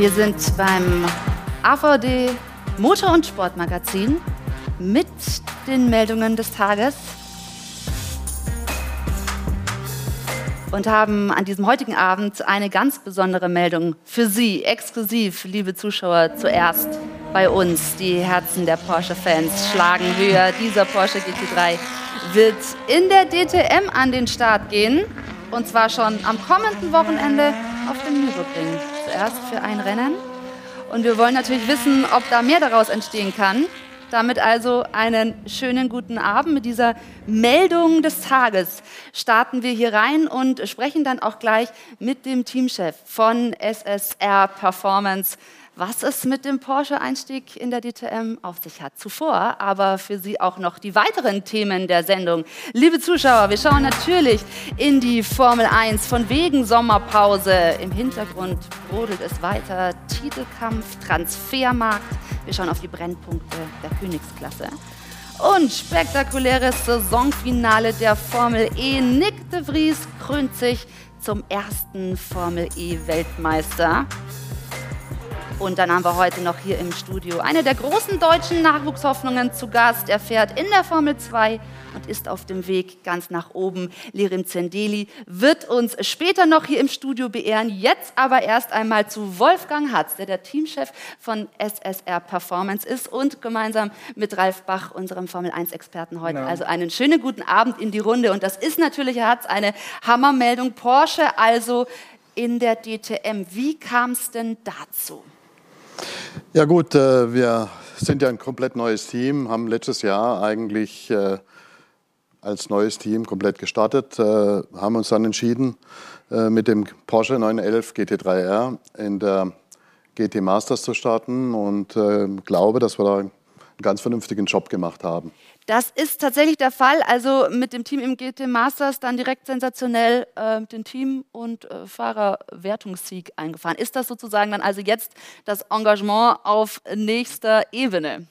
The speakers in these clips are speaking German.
Wir sind beim AVD Motor- und Sportmagazin mit den Meldungen des Tages und haben an diesem heutigen Abend eine ganz besondere Meldung für Sie, exklusiv, liebe Zuschauer, zuerst bei uns. Die Herzen der Porsche-Fans schlagen höher. Dieser Porsche GT3 wird in der DTM an den Start gehen und zwar schon am kommenden Wochenende auf dem Nürburgring. Zuerst für ein Rennen und wir wollen natürlich wissen, ob da mehr daraus entstehen kann. Damit also einen schönen guten Abend. Mit dieser Meldung des Tages starten wir hier rein und sprechen dann auch gleich mit dem Teamchef von SSR Performance was es mit dem Porsche-Einstieg in der DTM auf sich hat. Zuvor aber für Sie auch noch die weiteren Themen der Sendung. Liebe Zuschauer, wir schauen natürlich in die Formel 1 von wegen Sommerpause. Im Hintergrund brodelt es weiter. Titelkampf, Transfermarkt. Wir schauen auf die Brennpunkte der Königsklasse. Und spektakuläres Saisonfinale der Formel E. Nick de Vries krönt sich zum ersten Formel E Weltmeister. Und dann haben wir heute noch hier im Studio eine der großen deutschen Nachwuchshoffnungen zu Gast. Er fährt in der Formel 2 und ist auf dem Weg ganz nach oben. Lirim Zendeli wird uns später noch hier im Studio beehren. Jetzt aber erst einmal zu Wolfgang Hatz, der der Teamchef von SSR Performance ist und gemeinsam mit Ralf Bach, unserem Formel 1-Experten heute. Ja. Also einen schönen guten Abend in die Runde. Und das ist natürlich, Herr Hatz, eine Hammermeldung. Porsche also in der DTM. Wie kam es denn dazu? Ja gut, äh, wir sind ja ein komplett neues Team, haben letztes Jahr eigentlich äh, als neues Team komplett gestartet, äh, haben uns dann entschieden, mit dem Porsche 911 GT3R in der GT Masters zu starten und glaube, dass wir da einen ganz vernünftigen Job gemacht haben. Das ist tatsächlich der Fall. Also mit dem Team im GT Masters dann direkt sensationell äh, den Team- und äh, Fahrerwertungssieg eingefahren. Ist das sozusagen dann also jetzt das Engagement auf nächster Ebene?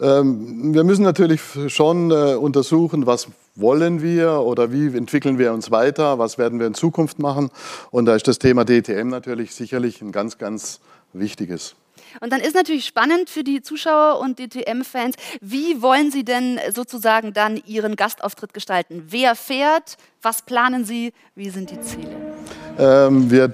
Ähm, wir müssen natürlich schon äh, untersuchen, was wollen wir oder wie entwickeln wir uns weiter, was werden wir in Zukunft machen. Und da ist das Thema DTM natürlich sicherlich ein ganz, ganz wichtiges. Und dann ist natürlich spannend für die Zuschauer und DTM-Fans, wie wollen Sie denn sozusagen dann Ihren Gastauftritt gestalten? Wer fährt? Was planen Sie? Wie sind die Ziele? Ähm, wir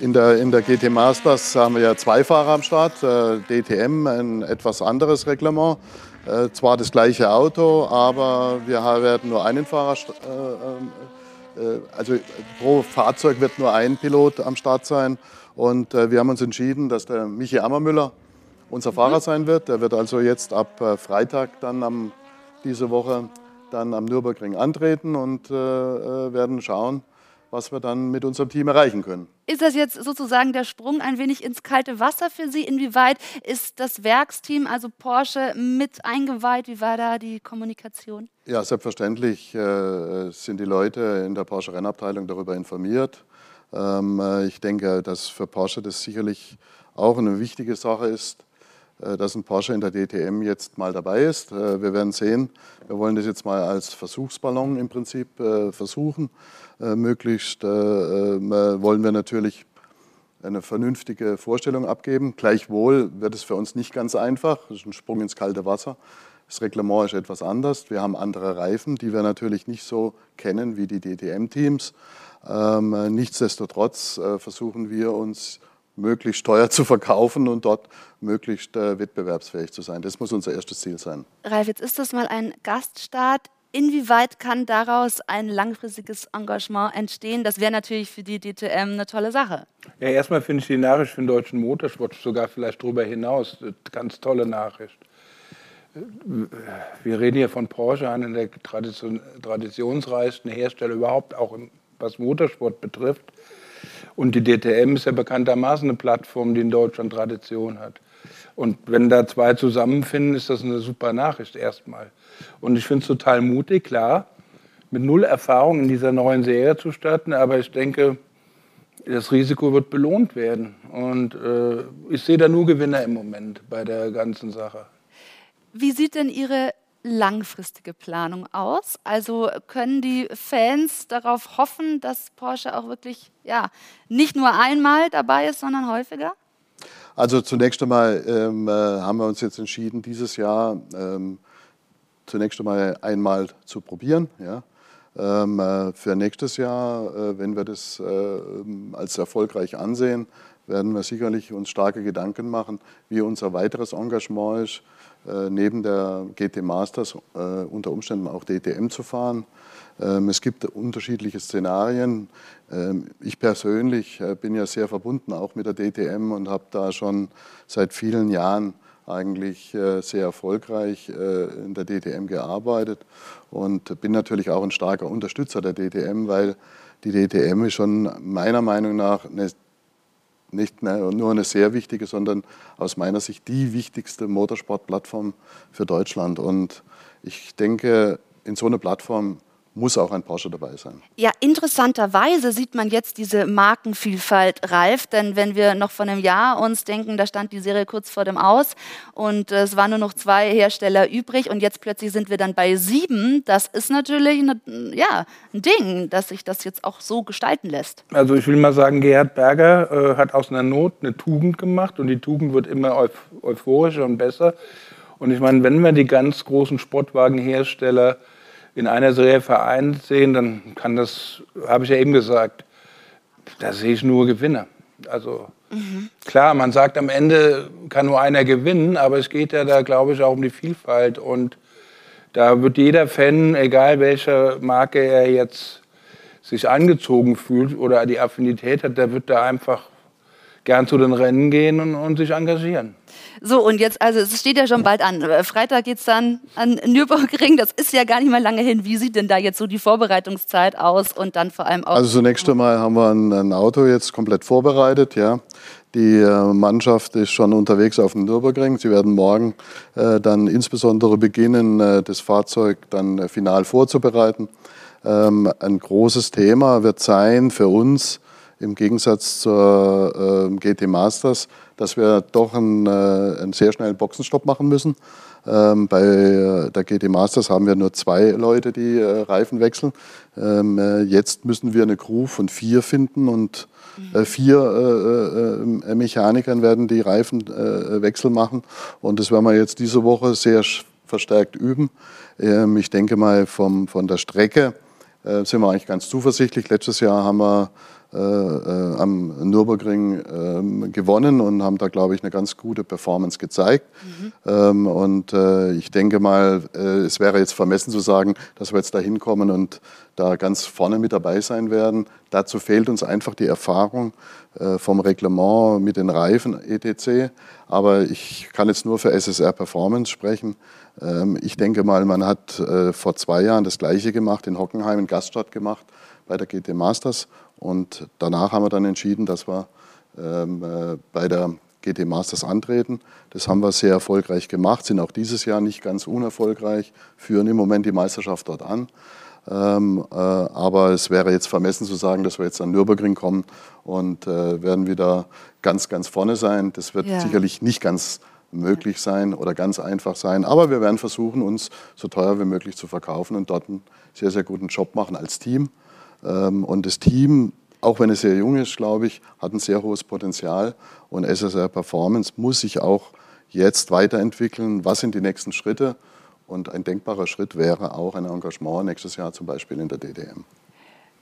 in der, in der GT Masters haben wir ja zwei Fahrer am Start. Äh, DTM ein etwas anderes Reglement. Äh, zwar das gleiche Auto, aber wir werden nur einen Fahrer, äh, äh, äh, also pro Fahrzeug wird nur ein Pilot am Start sein. Und äh, wir haben uns entschieden, dass der Michi Ammermüller unser Fahrer mhm. sein wird. Der wird also jetzt ab äh, Freitag dann am, diese Woche dann am Nürburgring antreten und äh, äh, werden schauen, was wir dann mit unserem Team erreichen können. Ist das jetzt sozusagen der Sprung ein wenig ins kalte Wasser für Sie? Inwieweit ist das Werksteam, also Porsche, mit eingeweiht? Wie war da die Kommunikation? Ja, selbstverständlich äh, sind die Leute in der Porsche Rennabteilung darüber informiert. Ähm, äh, ich denke, dass für Porsche das sicherlich auch eine wichtige Sache ist, äh, dass ein Porsche in der DTM jetzt mal dabei ist. Äh, wir werden sehen. Wir wollen das jetzt mal als Versuchsballon im Prinzip versuchen. Möglichst wollen wir natürlich eine vernünftige Vorstellung abgeben. Gleichwohl wird es für uns nicht ganz einfach. Das ist ein Sprung ins kalte Wasser. Das Reglement ist etwas anders. Wir haben andere Reifen, die wir natürlich nicht so kennen wie die DTM-Teams. Ähm, nichtsdestotrotz äh, versuchen wir uns möglichst teuer zu verkaufen und dort möglichst äh, wettbewerbsfähig zu sein. Das muss unser erstes Ziel sein. Ralf, jetzt ist das mal ein Gaststart. Inwieweit kann daraus ein langfristiges Engagement entstehen? Das wäre natürlich für die DTM eine tolle Sache. Ja, erstmal finde ich die Nachricht für den deutschen Motorsport sogar vielleicht darüber hinaus eine ganz tolle Nachricht. Wir reden hier von Porsche, einem der Tradition, traditionsreichsten Hersteller überhaupt, auch im was Motorsport betrifft. Und die DTM ist ja bekanntermaßen eine Plattform, die in Deutschland Tradition hat. Und wenn da zwei zusammenfinden, ist das eine super Nachricht erstmal. Und ich finde es total mutig, klar, mit null Erfahrung in dieser neuen Serie zu starten. Aber ich denke, das Risiko wird belohnt werden. Und äh, ich sehe da nur Gewinner im Moment bei der ganzen Sache. Wie sieht denn Ihre langfristige Planung aus? Also können die Fans darauf hoffen, dass Porsche auch wirklich ja, nicht nur einmal dabei ist, sondern häufiger? Also zunächst einmal ähm, äh, haben wir uns jetzt entschieden, dieses Jahr ähm, zunächst einmal einmal zu probieren. Ja. Ähm, äh, für nächstes Jahr, äh, wenn wir das äh, als erfolgreich ansehen, werden wir sicherlich uns starke Gedanken machen, wie unser weiteres Engagement ist, neben der GT Masters äh, unter Umständen auch DTM zu fahren. Ähm, es gibt unterschiedliche Szenarien. Ähm, ich persönlich äh, bin ja sehr verbunden auch mit der DTM und habe da schon seit vielen Jahren eigentlich äh, sehr erfolgreich äh, in der DTM gearbeitet und bin natürlich auch ein starker Unterstützer der DTM, weil die DTM ist schon meiner Meinung nach eine, nicht nur eine sehr wichtige, sondern aus meiner Sicht die wichtigste Motorsportplattform für Deutschland. Und ich denke, in so einer Plattform muss auch ein Porsche dabei sein. Ja, interessanterweise sieht man jetzt diese Markenvielfalt reif, denn wenn wir noch vor einem Jahr uns denken, da stand die Serie kurz vor dem Aus und äh, es waren nur noch zwei Hersteller übrig und jetzt plötzlich sind wir dann bei sieben, das ist natürlich eine, ja, ein Ding, dass sich das jetzt auch so gestalten lässt. Also ich will mal sagen, Gerhard Berger äh, hat aus einer Not eine Tugend gemacht und die Tugend wird immer euph euphorischer und besser. Und ich meine, wenn wir die ganz großen Sportwagenhersteller in einer Serie vereint sehen, dann kann das, habe ich ja eben gesagt, da sehe ich nur Gewinner. Also mhm. klar, man sagt am Ende kann nur einer gewinnen, aber es geht ja da, glaube ich, auch um die Vielfalt. Und da wird jeder Fan, egal welcher Marke er jetzt sich angezogen fühlt oder die Affinität hat, der wird da einfach gern zu den Rennen gehen und, und sich engagieren. So, und jetzt, also es steht ja schon bald an. Äh, Freitag geht es dann an Nürburgring. Das ist ja gar nicht mal lange hin. Wie sieht denn da jetzt so die Vorbereitungszeit aus und dann vor allem auch? Also zunächst einmal haben wir ein, ein Auto jetzt komplett vorbereitet, ja. Die äh, Mannschaft ist schon unterwegs auf dem Nürburgring. Sie werden morgen äh, dann insbesondere beginnen, äh, das Fahrzeug dann äh, final vorzubereiten. Ähm, ein großes Thema wird sein für uns im Gegensatz zur GT Masters dass wir doch einen, äh, einen sehr schnellen Boxenstopp machen müssen. Ähm, bei äh, der GT Masters haben wir nur zwei Leute, die äh, Reifen wechseln. Ähm, äh, jetzt müssen wir eine Crew von vier finden und äh, vier äh, Mechanikern werden die Reifenwechsel machen. Und das werden wir jetzt diese Woche sehr verstärkt üben. Ähm, ich denke mal, vom, von der Strecke sind wir eigentlich ganz zuversichtlich. Letztes Jahr haben wir äh, äh, am Nürburgring ähm, gewonnen und haben da, glaube ich, eine ganz gute Performance gezeigt. Mhm. Ähm, und äh, ich denke mal, es wäre jetzt vermessen zu sagen, dass wir jetzt da hinkommen und da ganz vorne mit dabei sein werden. Dazu fehlt uns einfach die Erfahrung vom Reglement mit den Reifen etc. Aber ich kann jetzt nur für SSR Performance sprechen. Ähm, ich denke mal, man hat vor zwei Jahren das Gleiche gemacht, in Hockenheim, in Gaststadt gemacht bei der GT Masters und danach haben wir dann entschieden, dass wir ähm, äh, bei der GT Masters antreten. Das haben wir sehr erfolgreich gemacht, sind auch dieses Jahr nicht ganz unerfolgreich, führen im Moment die Meisterschaft dort an. Ähm, äh, aber es wäre jetzt vermessen zu sagen, dass wir jetzt an Nürburgring kommen und äh, werden wieder ganz, ganz vorne sein. Das wird ja. sicherlich nicht ganz möglich sein oder ganz einfach sein. Aber wir werden versuchen, uns so teuer wie möglich zu verkaufen und dort einen sehr, sehr guten Job machen als Team. Ähm, und das Team, auch wenn es sehr jung ist, glaube ich, hat ein sehr hohes Potenzial. Und SSR Performance muss sich auch jetzt weiterentwickeln. Was sind die nächsten Schritte? Und ein denkbarer Schritt wäre auch ein Engagement nächstes Jahr zum Beispiel in der DDM.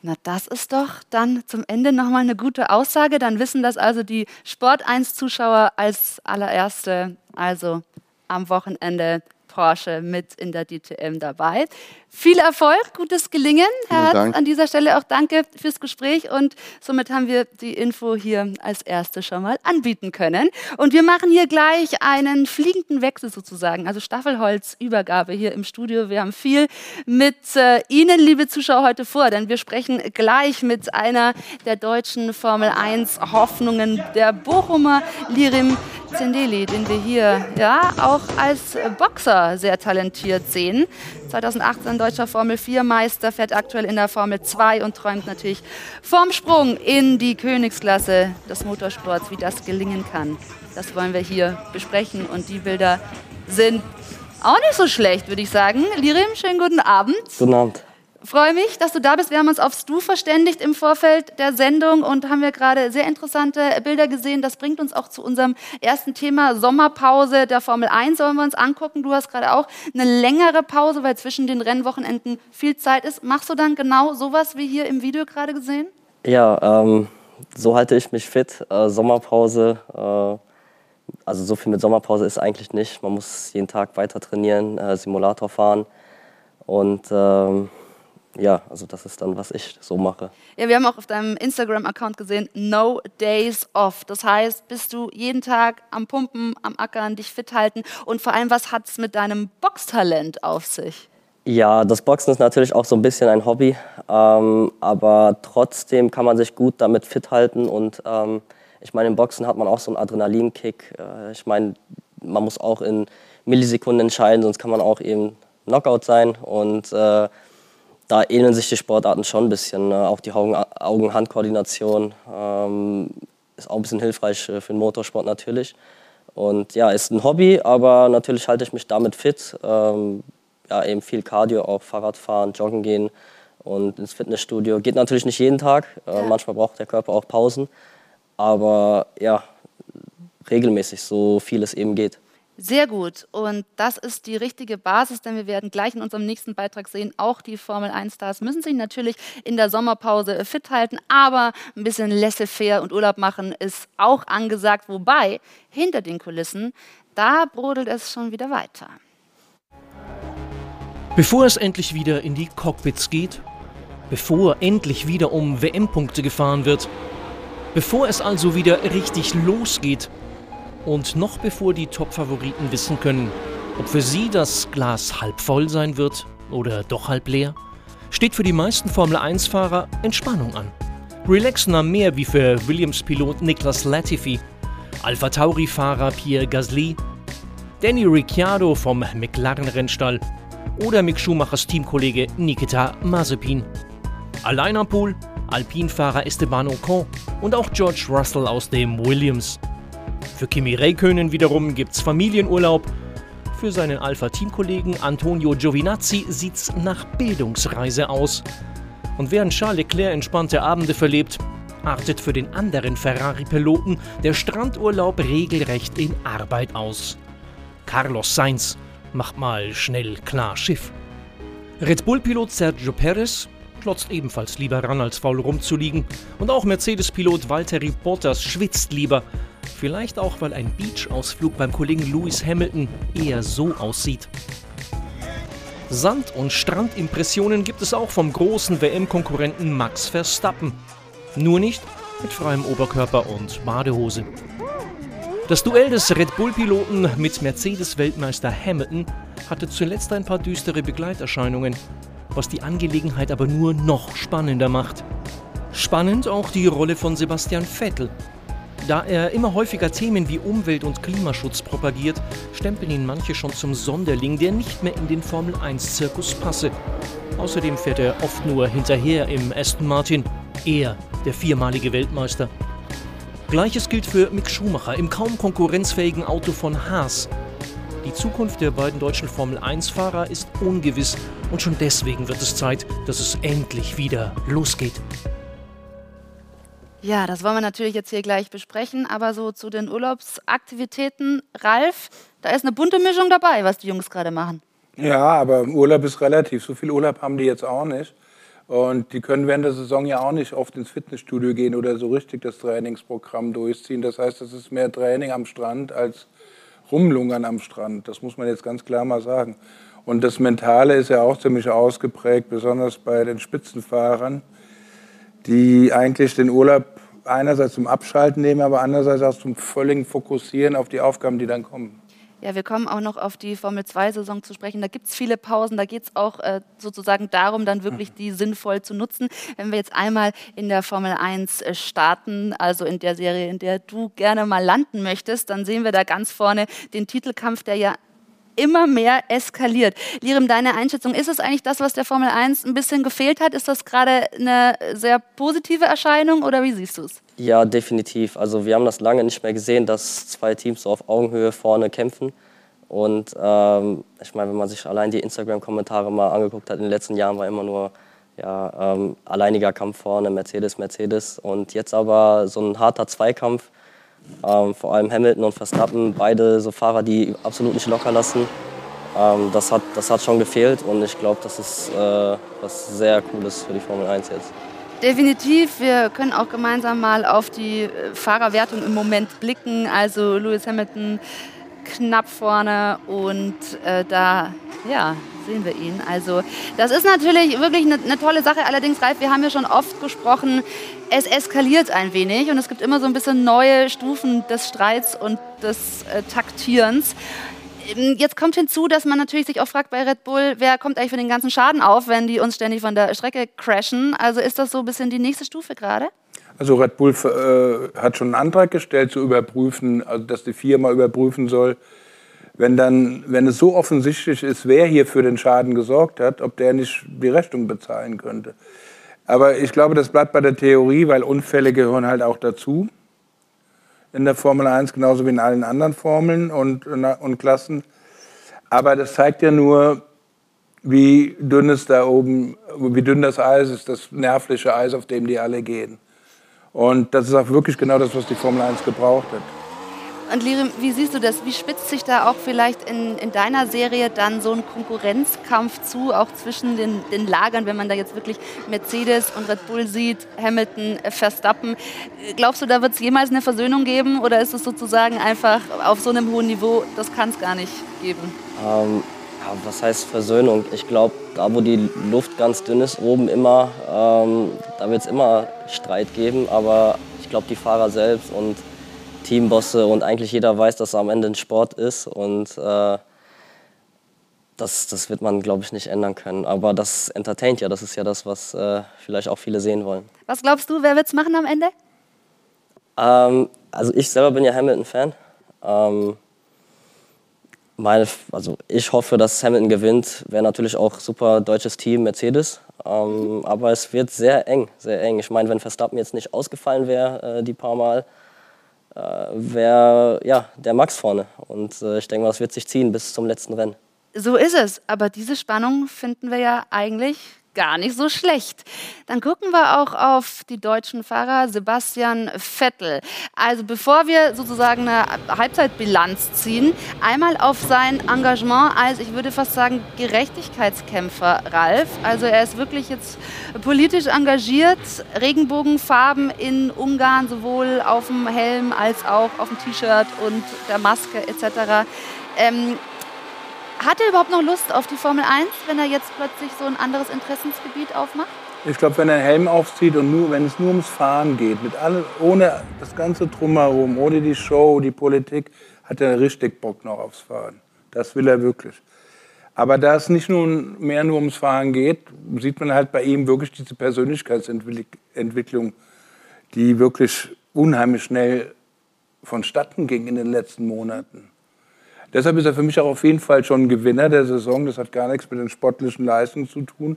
Na, das ist doch dann zum Ende nochmal eine gute Aussage. Dann wissen das also die Sport 1-Zuschauer als allererste, also am Wochenende Porsche mit in der DTM dabei. Viel Erfolg, gutes Gelingen, Herr Hartz. An dieser Stelle auch danke fürs Gespräch und somit haben wir die Info hier als erste schon mal anbieten können. Und wir machen hier gleich einen fliegenden Wechsel sozusagen, also Staffelholzübergabe hier im Studio. Wir haben viel mit äh, Ihnen, liebe Zuschauer, heute vor, denn wir sprechen gleich mit einer der deutschen Formel 1 Hoffnungen, der Bochumer Lirim Zendeli, den wir hier ja auch als Boxer sehr talentiert sehen. 2018 deutscher Formel 4 Meister, fährt aktuell in der Formel 2 und träumt natürlich vom Sprung in die Königsklasse des Motorsports, wie das gelingen kann. Das wollen wir hier besprechen und die Bilder sind Auch nicht so schlecht, würde ich sagen. Lirim, schönen guten Abend. Guten Abend. Freue mich, dass du da bist. Wir haben uns aufs Du verständigt im Vorfeld der Sendung und haben wir gerade sehr interessante Bilder gesehen. Das bringt uns auch zu unserem ersten Thema Sommerpause der Formel 1 sollen wir uns angucken. Du hast gerade auch eine längere Pause, weil zwischen den Rennwochenenden viel Zeit ist. Machst du dann genau sowas wie hier im Video gerade gesehen? Ja, ähm, so halte ich mich fit. Äh, Sommerpause, äh, also so viel mit Sommerpause ist eigentlich nicht. Man muss jeden Tag weiter trainieren, äh, Simulator fahren und ähm, ja, also das ist dann, was ich so mache. Ja, wir haben auch auf deinem Instagram-Account gesehen, no days off. Das heißt, bist du jeden Tag am Pumpen, am Ackern, dich fit halten und vor allem, was hat es mit deinem Boxtalent auf sich? Ja, das Boxen ist natürlich auch so ein bisschen ein Hobby, ähm, aber trotzdem kann man sich gut damit fit halten und ähm, ich meine, im Boxen hat man auch so einen Adrenalinkick. Äh, ich meine, man muss auch in Millisekunden entscheiden, sonst kann man auch eben Knockout sein und äh, da ähneln sich die Sportarten schon ein bisschen. Ne? Auch die Augen-Hand-Koordination ähm, ist auch ein bisschen hilfreich äh, für den Motorsport natürlich. Und ja, ist ein Hobby, aber natürlich halte ich mich damit fit. Ähm, ja, eben viel Cardio, auch Fahrradfahren, Joggen gehen und ins Fitnessstudio. Geht natürlich nicht jeden Tag. Äh. Manchmal braucht der Körper auch Pausen. Aber ja, regelmäßig, so viel es eben geht. Sehr gut. Und das ist die richtige Basis, denn wir werden gleich in unserem nächsten Beitrag sehen, auch die Formel 1-Stars müssen sich natürlich in der Sommerpause fit halten, aber ein bisschen laissez-faire und Urlaub machen ist auch angesagt. Wobei, hinter den Kulissen, da brodelt es schon wieder weiter. Bevor es endlich wieder in die Cockpits geht, bevor endlich wieder um WM-Punkte gefahren wird, bevor es also wieder richtig losgeht, und noch bevor die Top-Favoriten wissen können, ob für sie das Glas halb voll sein wird oder doch halb leer, steht für die meisten Formel-1-Fahrer Entspannung an. Relaxen am Meer wie für Williams-Pilot Niklas Latifi, Alpha Tauri-Fahrer Pierre Gasly, Danny Ricciardo vom McLaren-Rennstall oder Mick Schumachers Teamkollege Nikita Mazepin. Allein am Pool Alpinfahrer Esteban Ocon und auch George Russell aus dem Williams. Für Kimi Räikkönen wiederum gibt's Familienurlaub. Für seinen Alpha-Teamkollegen Antonio Giovinazzi sieht's nach Bildungsreise aus. Und während Charles Leclerc entspannte Abende verlebt, artet für den anderen Ferrari-Piloten der Strandurlaub regelrecht in Arbeit aus. Carlos Sainz macht mal schnell klar Schiff. Red Bull-Pilot Sergio Perez klotzt ebenfalls lieber ran, als faul rumzuliegen. Und auch Mercedes-Pilot Valtteri Bottas schwitzt lieber, Vielleicht auch, weil ein Beach-Ausflug beim Kollegen Lewis Hamilton eher so aussieht. Sand- und Strandimpressionen gibt es auch vom großen WM-Konkurrenten Max Verstappen. Nur nicht mit freiem Oberkörper und Badehose. Das Duell des Red Bull-Piloten mit Mercedes-Weltmeister Hamilton hatte zuletzt ein paar düstere Begleiterscheinungen, was die Angelegenheit aber nur noch spannender macht. Spannend auch die Rolle von Sebastian Vettel, da er immer häufiger Themen wie Umwelt- und Klimaschutz propagiert, stempeln ihn manche schon zum Sonderling, der nicht mehr in den Formel-1-Zirkus passe. Außerdem fährt er oft nur hinterher im Aston Martin, er, der viermalige Weltmeister. Gleiches gilt für Mick Schumacher im kaum konkurrenzfähigen Auto von Haas. Die Zukunft der beiden deutschen Formel-1-Fahrer ist ungewiss und schon deswegen wird es Zeit, dass es endlich wieder losgeht. Ja, das wollen wir natürlich jetzt hier gleich besprechen, aber so zu den Urlaubsaktivitäten, Ralf, da ist eine bunte Mischung dabei, was die Jungs gerade machen. Ja, aber Urlaub ist relativ. So viel Urlaub haben die jetzt auch nicht. Und die können während der Saison ja auch nicht oft ins Fitnessstudio gehen oder so richtig das Trainingsprogramm durchziehen. Das heißt, es ist mehr Training am Strand als Rumlungern am Strand. Das muss man jetzt ganz klar mal sagen. Und das Mentale ist ja auch ziemlich ausgeprägt, besonders bei den Spitzenfahrern, die eigentlich den Urlaub einerseits zum Abschalten nehmen, aber andererseits auch zum völligen Fokussieren auf die Aufgaben, die dann kommen. Ja, wir kommen auch noch auf die Formel-2-Saison zu sprechen. Da gibt es viele Pausen. Da geht es auch äh, sozusagen darum, dann wirklich die sinnvoll zu nutzen. Wenn wir jetzt einmal in der Formel 1 äh, starten, also in der Serie, in der du gerne mal landen möchtest, dann sehen wir da ganz vorne den Titelkampf, der ja immer mehr eskaliert. Lirim, deine Einschätzung, ist es eigentlich das, was der Formel 1 ein bisschen gefehlt hat? Ist das gerade eine sehr positive Erscheinung oder wie siehst du es? Ja, definitiv. Also wir haben das lange nicht mehr gesehen, dass zwei Teams so auf Augenhöhe vorne kämpfen. Und ähm, ich meine, wenn man sich allein die Instagram-Kommentare mal angeguckt hat, in den letzten Jahren war immer nur ja, ähm, alleiniger Kampf vorne, Mercedes, Mercedes. Und jetzt aber so ein harter Zweikampf, ähm, vor allem Hamilton und Verstappen, beide so Fahrer, die absolut nicht locker lassen. Ähm, das, hat, das hat schon gefehlt und ich glaube, das ist äh, was sehr Cooles für die Formel 1 jetzt. Definitiv. Wir können auch gemeinsam mal auf die äh, Fahrerwertung im Moment blicken. Also Lewis Hamilton knapp vorne und äh, da ja, sehen wir ihn. Also das ist natürlich wirklich eine, eine tolle Sache. Allerdings, Ralf, wir haben ja schon oft gesprochen, es eskaliert ein wenig und es gibt immer so ein bisschen neue Stufen des Streits und des äh, Taktierens. Ähm, jetzt kommt hinzu, dass man natürlich sich auch fragt bei Red Bull, wer kommt eigentlich für den ganzen Schaden auf, wenn die uns ständig von der Strecke crashen. Also ist das so ein bisschen die nächste Stufe gerade? Also Red Bull äh, hat schon einen Antrag gestellt zu überprüfen, also dass die Firma überprüfen soll, wenn dann, wenn es so offensichtlich ist, wer hier für den Schaden gesorgt hat, ob der nicht die Rechnung bezahlen könnte. Aber ich glaube, das bleibt bei der Theorie, weil Unfälle gehören halt auch dazu in der Formel 1, genauso wie in allen anderen Formeln und, und Klassen. Aber das zeigt ja nur, wie dünn es da oben, wie dünn das Eis ist, das nervliche Eis, auf dem die alle gehen. Und das ist auch wirklich genau das, was die Formel 1 gebraucht hat. Und Lirim, wie siehst du das? Wie spitzt sich da auch vielleicht in, in deiner Serie dann so ein Konkurrenzkampf zu, auch zwischen den, den Lagern, wenn man da jetzt wirklich Mercedes und Red Bull sieht, Hamilton, äh, Verstappen. Glaubst du, da wird es jemals eine Versöhnung geben oder ist es sozusagen einfach auf so einem hohen Niveau, das kann es gar nicht geben? Ähm, ja, was heißt Versöhnung? Ich glaube, da wo die Luft ganz dünn ist, oben immer, ähm, da wird es immer Streit geben, aber ich glaube, die Fahrer selbst und Teambosse und eigentlich jeder weiß, dass es am Ende ein Sport ist und äh, das, das wird man, glaube ich, nicht ändern können. Aber das entertaint ja, das ist ja das, was äh, vielleicht auch viele sehen wollen. Was glaubst du, wer wird es machen am Ende? Ähm, also ich selber bin ja Hamilton-Fan. Ähm, meine, also ich hoffe, dass Hamilton gewinnt. Wäre natürlich auch super deutsches Team, Mercedes. Ähm, aber es wird sehr eng, sehr eng. Ich meine, wenn Verstappen jetzt nicht ausgefallen wäre, äh, die paar Mal, wäre ja, der Max vorne. Und äh, ich denke mal, das wird sich ziehen bis zum letzten Rennen. So ist es. Aber diese Spannung finden wir ja eigentlich gar nicht so schlecht. Dann gucken wir auch auf die deutschen Fahrer Sebastian Vettel. Also bevor wir sozusagen eine Halbzeitbilanz ziehen, einmal auf sein Engagement als, ich würde fast sagen, Gerechtigkeitskämpfer Ralf. Also er ist wirklich jetzt politisch engagiert, Regenbogenfarben in Ungarn, sowohl auf dem Helm als auch auf dem T-Shirt und der Maske etc. Ähm, hat er überhaupt noch Lust auf die Formel 1, wenn er jetzt plötzlich so ein anderes Interessensgebiet aufmacht? Ich glaube, wenn er einen Helm aufzieht und nur, wenn es nur ums Fahren geht, mit alle, ohne das ganze Drumherum, ohne die Show, die Politik, hat er richtig Bock noch aufs Fahren. Das will er wirklich. Aber da es nicht nur mehr nur ums Fahren geht, sieht man halt bei ihm wirklich diese Persönlichkeitsentwicklung, die wirklich unheimlich schnell vonstatten ging in den letzten Monaten. Deshalb ist er für mich auch auf jeden Fall schon Gewinner der Saison. Das hat gar nichts mit den sportlichen Leistungen zu tun,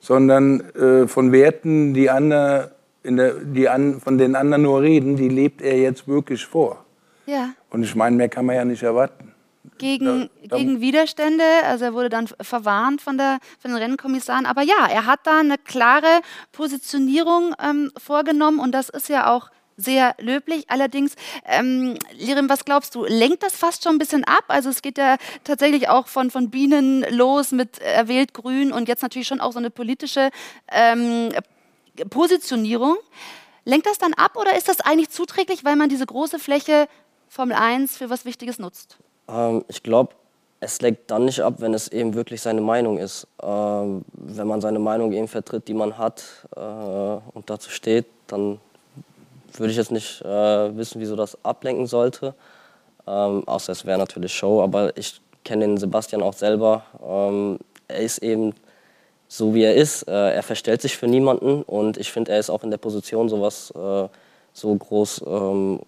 sondern äh, von Werten, die, andere, der, die an, von denen anderen nur reden, die lebt er jetzt wirklich vor. Ja. Und ich meine, mehr kann man ja nicht erwarten. Gegen, da, da gegen Widerstände, also er wurde dann verwarnt von, der, von den Rennkommissaren. Aber ja, er hat da eine klare Positionierung ähm, vorgenommen und das ist ja auch sehr löblich. Allerdings, ähm, Lirim, was glaubst du, lenkt das fast schon ein bisschen ab? Also es geht ja tatsächlich auch von, von Bienen los mit erwählt Grün und jetzt natürlich schon auch so eine politische ähm, Positionierung. Lenkt das dann ab oder ist das eigentlich zuträglich, weil man diese große Fläche Formel 1 für was Wichtiges nutzt? Ähm, ich glaube, es lenkt dann nicht ab, wenn es eben wirklich seine Meinung ist. Ähm, wenn man seine Meinung eben vertritt, die man hat äh, und dazu steht, dann würde ich jetzt nicht äh, wissen, wieso das ablenken sollte. Ähm, außer es wäre natürlich Show, aber ich kenne den Sebastian auch selber. Ähm, er ist eben so, wie er ist. Äh, er verstellt sich für niemanden und ich finde, er ist auch in der Position, sowas äh, so groß, ähm,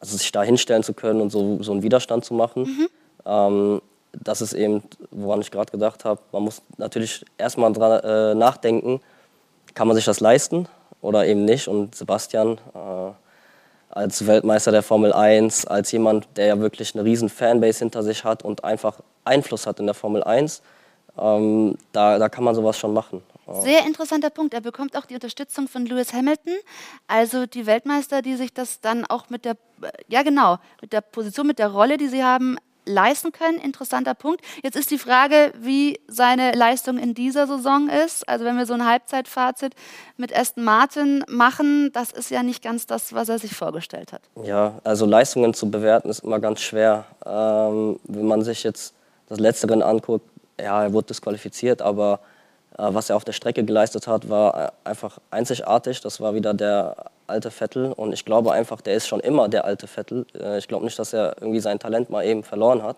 also sich da hinstellen zu können und so, so einen Widerstand zu machen. Mhm. Ähm, das ist eben, woran ich gerade gedacht habe. Man muss natürlich erstmal dran äh, nachdenken, kann man sich das leisten? Oder eben nicht. Und Sebastian, äh, als Weltmeister der Formel 1, als jemand, der ja wirklich eine riesen Fanbase hinter sich hat und einfach Einfluss hat in der Formel 1. Ähm, da, da kann man sowas schon machen. Sehr interessanter Punkt. Er bekommt auch die Unterstützung von Lewis Hamilton, also die Weltmeister, die sich das dann auch mit der, ja genau, mit der Position, mit der Rolle, die sie haben, leisten können. Interessanter Punkt. Jetzt ist die Frage, wie seine Leistung in dieser Saison ist. Also wenn wir so ein Halbzeitfazit mit Aston Martin machen, das ist ja nicht ganz das, was er sich vorgestellt hat. Ja, also Leistungen zu bewerten ist immer ganz schwer. Ähm, wenn man sich jetzt das Letztere anguckt, ja, er wurde disqualifiziert, aber was er auf der Strecke geleistet hat, war äh, einfach einzigartig. Das war wieder der alte Vettel und ich glaube einfach, der ist schon immer der alte Vettel. Äh, ich glaube nicht, dass er irgendwie sein Talent mal eben verloren hat.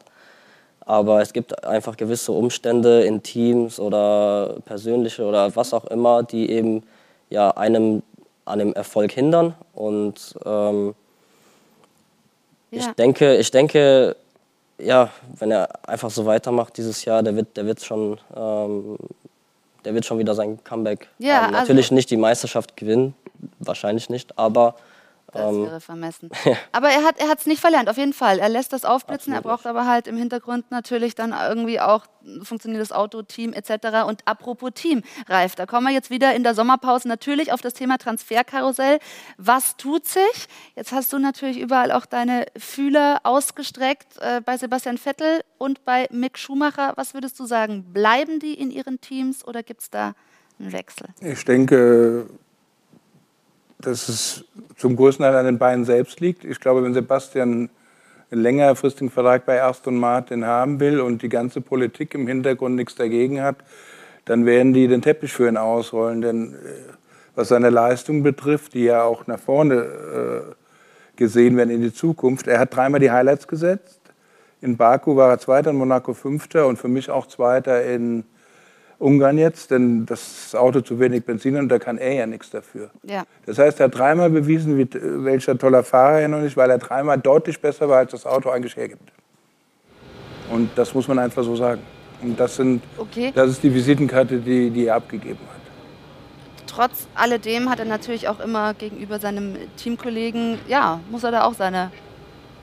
Aber es gibt einfach gewisse Umstände in Teams oder persönliche oder was auch immer, die eben ja, einem an dem Erfolg hindern. Und ähm, ja. ich denke, ich denke, ja, wenn er einfach so weitermacht dieses Jahr, der wird, der wird schon ähm, der wird schon wieder sein Comeback ja, haben. Natürlich also nicht die Meisterschaft gewinnen, wahrscheinlich nicht, aber das ähm, wäre vermessen. aber er hat es nicht verlernt, auf jeden Fall. Er lässt das aufblitzen, Absolut. er braucht aber halt im Hintergrund natürlich dann irgendwie auch funktionierendes Auto, Team etc. Und apropos Team, Ralf, da kommen wir jetzt wieder in der Sommerpause natürlich auf das Thema Transferkarussell. Was tut sich? Jetzt hast du natürlich überall auch deine Fühler ausgestreckt äh, bei Sebastian Vettel und bei Mick Schumacher. Was würdest du sagen? Bleiben die in ihren Teams oder gibt es da einen Wechsel? Ich denke, dass es zum größten Teil an den beiden selbst liegt. Ich glaube, wenn Sebastian einen längerfristigen Vertrag bei Aston Martin haben will und die ganze Politik im Hintergrund nichts dagegen hat, dann werden die den Teppich für ihn ausrollen. Denn äh, was seine Leistung betrifft, die ja auch nach vorne äh, gesehen werden in die Zukunft, er hat dreimal die Highlights gesetzt. In Baku war er Zweiter, in Monaco Fünfter und für mich auch Zweiter in Ungarn jetzt, denn das Auto zu wenig Benzin und da kann er ja nichts dafür. Ja. Das heißt, er hat dreimal bewiesen, wie, welcher toller Fahrer er noch ist, weil er dreimal deutlich besser war, als das Auto eigentlich hergibt. Und das muss man einfach so sagen. Und das, sind, okay. das ist die Visitenkarte, die, die er abgegeben hat. Trotz alledem hat er natürlich auch immer gegenüber seinem Teamkollegen, ja, muss er da auch seine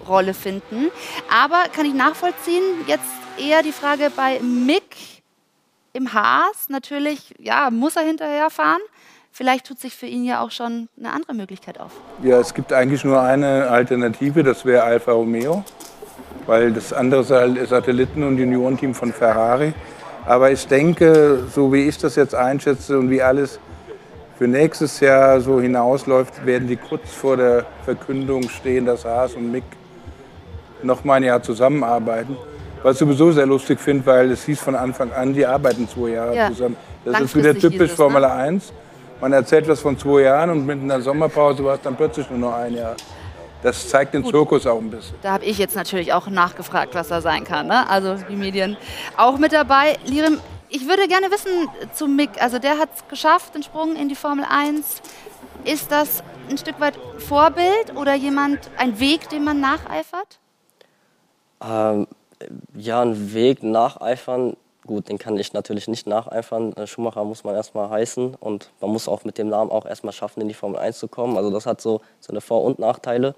Rolle finden. Aber kann ich nachvollziehen, jetzt eher die Frage bei Mick, im Haas natürlich, ja, muss er hinterherfahren. Vielleicht tut sich für ihn ja auch schon eine andere Möglichkeit auf. Ja, es gibt eigentlich nur eine Alternative, das wäre Alfa Romeo, weil das andere Satelliten- und Juniorenteam von Ferrari. Aber ich denke, so wie ich das jetzt einschätze und wie alles für nächstes Jahr so hinausläuft, werden die kurz vor der Verkündung stehen, dass Haas und Mick noch mal ein Jahr zusammenarbeiten. Was ich sowieso sehr lustig finde, weil es hieß von Anfang an, die arbeiten zwei Jahre ja. zusammen. Das ist wieder typisch es, Formel ne? 1. Man erzählt was von zwei Jahren und mit einer Sommerpause war es dann plötzlich nur noch ein Jahr. Das zeigt den Gut. Zirkus auch ein bisschen. Da habe ich jetzt natürlich auch nachgefragt, was da sein kann. Ne? Also die Medien auch mit dabei. Lirim, ich würde gerne wissen zu Mick. Also der hat es geschafft, den Sprung in die Formel 1. Ist das ein Stück weit Vorbild oder jemand, ein Weg, dem man nacheifert? Ähm, ja, einen Weg nacheifern, gut, den kann ich natürlich nicht nacheifern. Äh, Schumacher muss man erstmal heißen und man muss auch mit dem Namen auch erstmal schaffen, in die Formel 1 zu kommen. Also das hat so seine Vor- und Nachteile.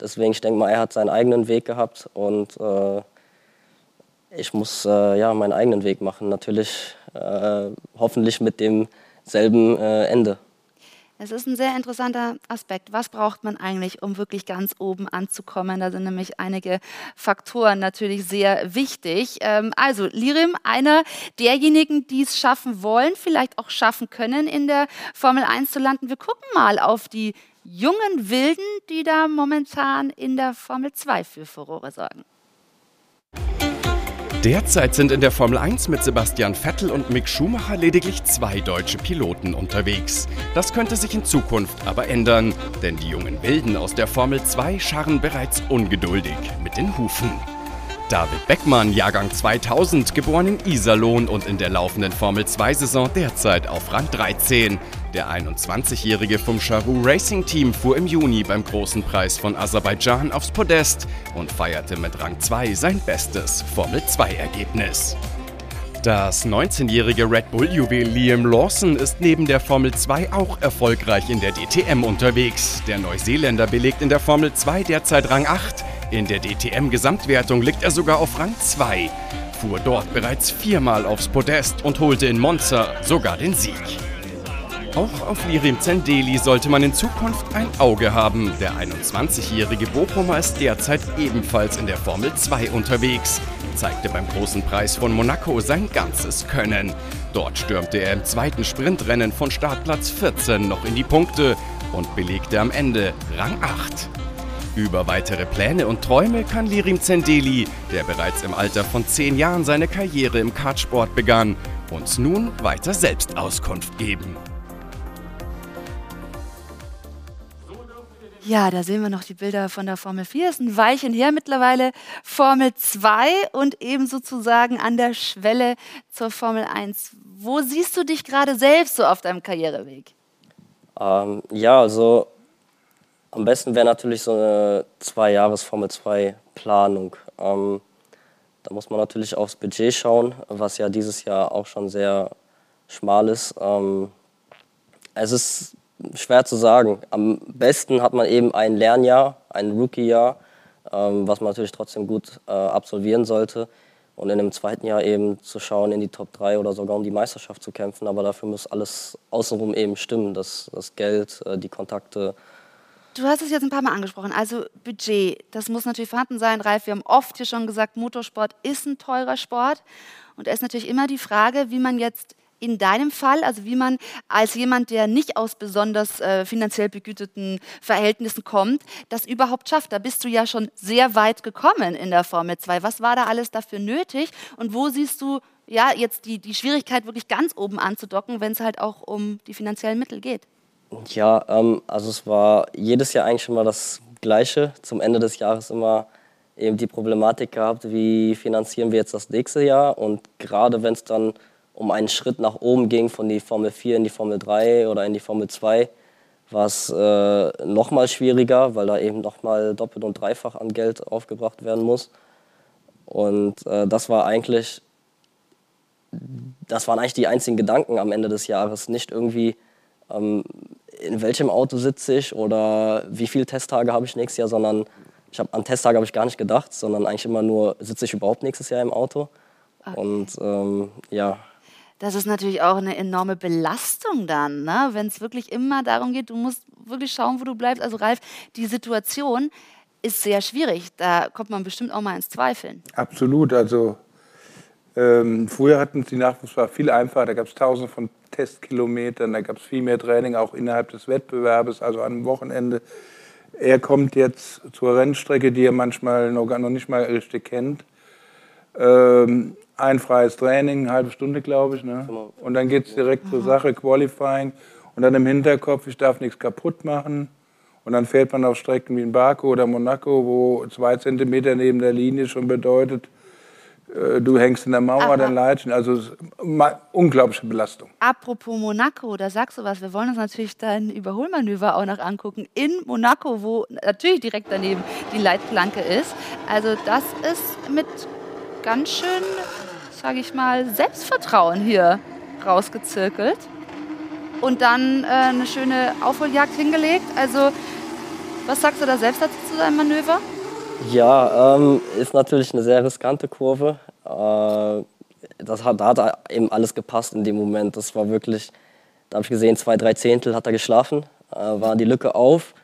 Deswegen, ich denke mal, er hat seinen eigenen Weg gehabt und äh, ich muss äh, ja meinen eigenen Weg machen. Natürlich äh, hoffentlich mit demselben äh, Ende. Es ist ein sehr interessanter Aspekt. Was braucht man eigentlich, um wirklich ganz oben anzukommen? Da sind nämlich einige Faktoren natürlich sehr wichtig. Ähm, also Lirim, einer derjenigen, die es schaffen wollen, vielleicht auch schaffen können, in der Formel 1 zu landen. Wir gucken mal auf die jungen Wilden, die da momentan in der Formel 2 für Furore sorgen. Derzeit sind in der Formel 1 mit Sebastian Vettel und Mick Schumacher lediglich zwei deutsche Piloten unterwegs. Das könnte sich in Zukunft aber ändern, denn die jungen Wilden aus der Formel 2 scharren bereits ungeduldig mit den Hufen. David Beckmann, Jahrgang 2000, geboren in Iserlohn und in der laufenden Formel-2-Saison derzeit auf Rang 13. Der 21-Jährige vom Charou Racing Team fuhr im Juni beim Großen Preis von Aserbaidschan aufs Podest und feierte mit Rang 2 sein bestes Formel-2-Ergebnis. Das 19-jährige Red Bull-Juwel Liam Lawson ist neben der Formel 2 auch erfolgreich in der DTM unterwegs. Der Neuseeländer belegt in der Formel 2 derzeit Rang 8. In der DTM-Gesamtwertung liegt er sogar auf Rang 2. Fuhr dort bereits viermal aufs Podest und holte in Monza sogar den Sieg. Auch auf Lirim Zendeli sollte man in Zukunft ein Auge haben. Der 21-jährige Bochumer ist derzeit ebenfalls in der Formel 2 unterwegs zeigte beim großen Preis von Monaco sein ganzes Können. Dort stürmte er im zweiten Sprintrennen von Startplatz 14 noch in die Punkte und belegte am Ende Rang 8. Über weitere Pläne und Träume kann Lirim Zendeli, der bereits im Alter von 10 Jahren seine Karriere im Kartsport begann, uns nun weiter selbst Auskunft geben. Ja, da sehen wir noch die Bilder von der Formel 4. Ist ein Weilchen her mittlerweile. Formel 2 und eben sozusagen an der Schwelle zur Formel 1. Wo siehst du dich gerade selbst so auf deinem Karriereweg? Ähm, ja, also am besten wäre natürlich so eine zwei Jahres Formel 2 Planung. Ähm, da muss man natürlich aufs Budget schauen, was ja dieses Jahr auch schon sehr schmal ist. Ähm, es ist schwer zu sagen. Am besten hat man eben ein Lernjahr, ein Rookie-Jahr, ähm, was man natürlich trotzdem gut äh, absolvieren sollte. Und in dem zweiten Jahr eben zu schauen, in die Top 3 oder sogar um die Meisterschaft zu kämpfen. Aber dafür muss alles außenrum eben stimmen. Das, das Geld, äh, die Kontakte. Du hast es jetzt ein paar Mal angesprochen. Also Budget, das muss natürlich vorhanden sein. Ralf, wir haben oft hier schon gesagt, Motorsport ist ein teurer Sport. Und da ist natürlich immer die Frage, wie man jetzt in deinem Fall, also wie man als jemand, der nicht aus besonders äh, finanziell begüteten Verhältnissen kommt, das überhaupt schafft. Da bist du ja schon sehr weit gekommen in der Formel 2. Was war da alles dafür nötig und wo siehst du ja jetzt die, die Schwierigkeit, wirklich ganz oben anzudocken, wenn es halt auch um die finanziellen Mittel geht? Ja, ähm, also es war jedes Jahr eigentlich immer das Gleiche. Zum Ende des Jahres immer eben die Problematik gehabt, wie finanzieren wir jetzt das nächste Jahr und gerade wenn es dann um einen Schritt nach oben ging von die Formel 4 in die Formel 3 oder in die Formel 2, war es äh, noch mal schwieriger, weil da eben noch mal doppelt und dreifach an Geld aufgebracht werden muss. Und äh, das war eigentlich, das waren eigentlich die einzigen Gedanken am Ende des Jahres. Nicht irgendwie, ähm, in welchem Auto sitze ich oder wie viele Testtage habe ich nächstes Jahr, sondern ich hab, an Testtage habe ich gar nicht gedacht, sondern eigentlich immer nur, sitze ich überhaupt nächstes Jahr im Auto. Okay. Und ähm, ja, das ist natürlich auch eine enorme Belastung dann, ne? wenn es wirklich immer darum geht, du musst wirklich schauen, wo du bleibst. Also Ralf, die Situation ist sehr schwierig. Da kommt man bestimmt auch mal ins Zweifeln. Absolut. Also ähm, früher hatten die Nachwuchsfahrer viel einfacher. Da gab es tausende von Testkilometern, da gab es viel mehr Training, auch innerhalb des Wettbewerbes, also einem Wochenende. Er kommt jetzt zur Rennstrecke, die er manchmal noch, noch nicht mal richtig kennt. Ähm, ein freies Training, eine halbe Stunde, glaube ich. Ne? Genau. Und dann geht es direkt zur Sache, Qualifying. Und dann im Hinterkopf, ich darf nichts kaputt machen. Und dann fährt man auf Strecken wie in Baku oder Monaco, wo zwei Zentimeter neben der Linie schon bedeutet, äh, du hängst in der Mauer, Aha. dann Leitchen. Also unglaubliche Belastung. Apropos Monaco, da sagst du was. Wir wollen uns natürlich dein Überholmanöver auch noch angucken. In Monaco, wo natürlich direkt daneben die Leitplanke ist. Also das ist mit ganz schön sage ich mal, Selbstvertrauen hier rausgezirkelt und dann äh, eine schöne Aufholjagd hingelegt. Also, was sagst du da selbst dazu zu deinem Manöver? Ja, ähm, ist natürlich eine sehr riskante Kurve. Äh, das hat, da hat eben alles gepasst in dem Moment. Das war wirklich, da habe ich gesehen, zwei, drei Zehntel hat er geschlafen, äh, war die Lücke auf.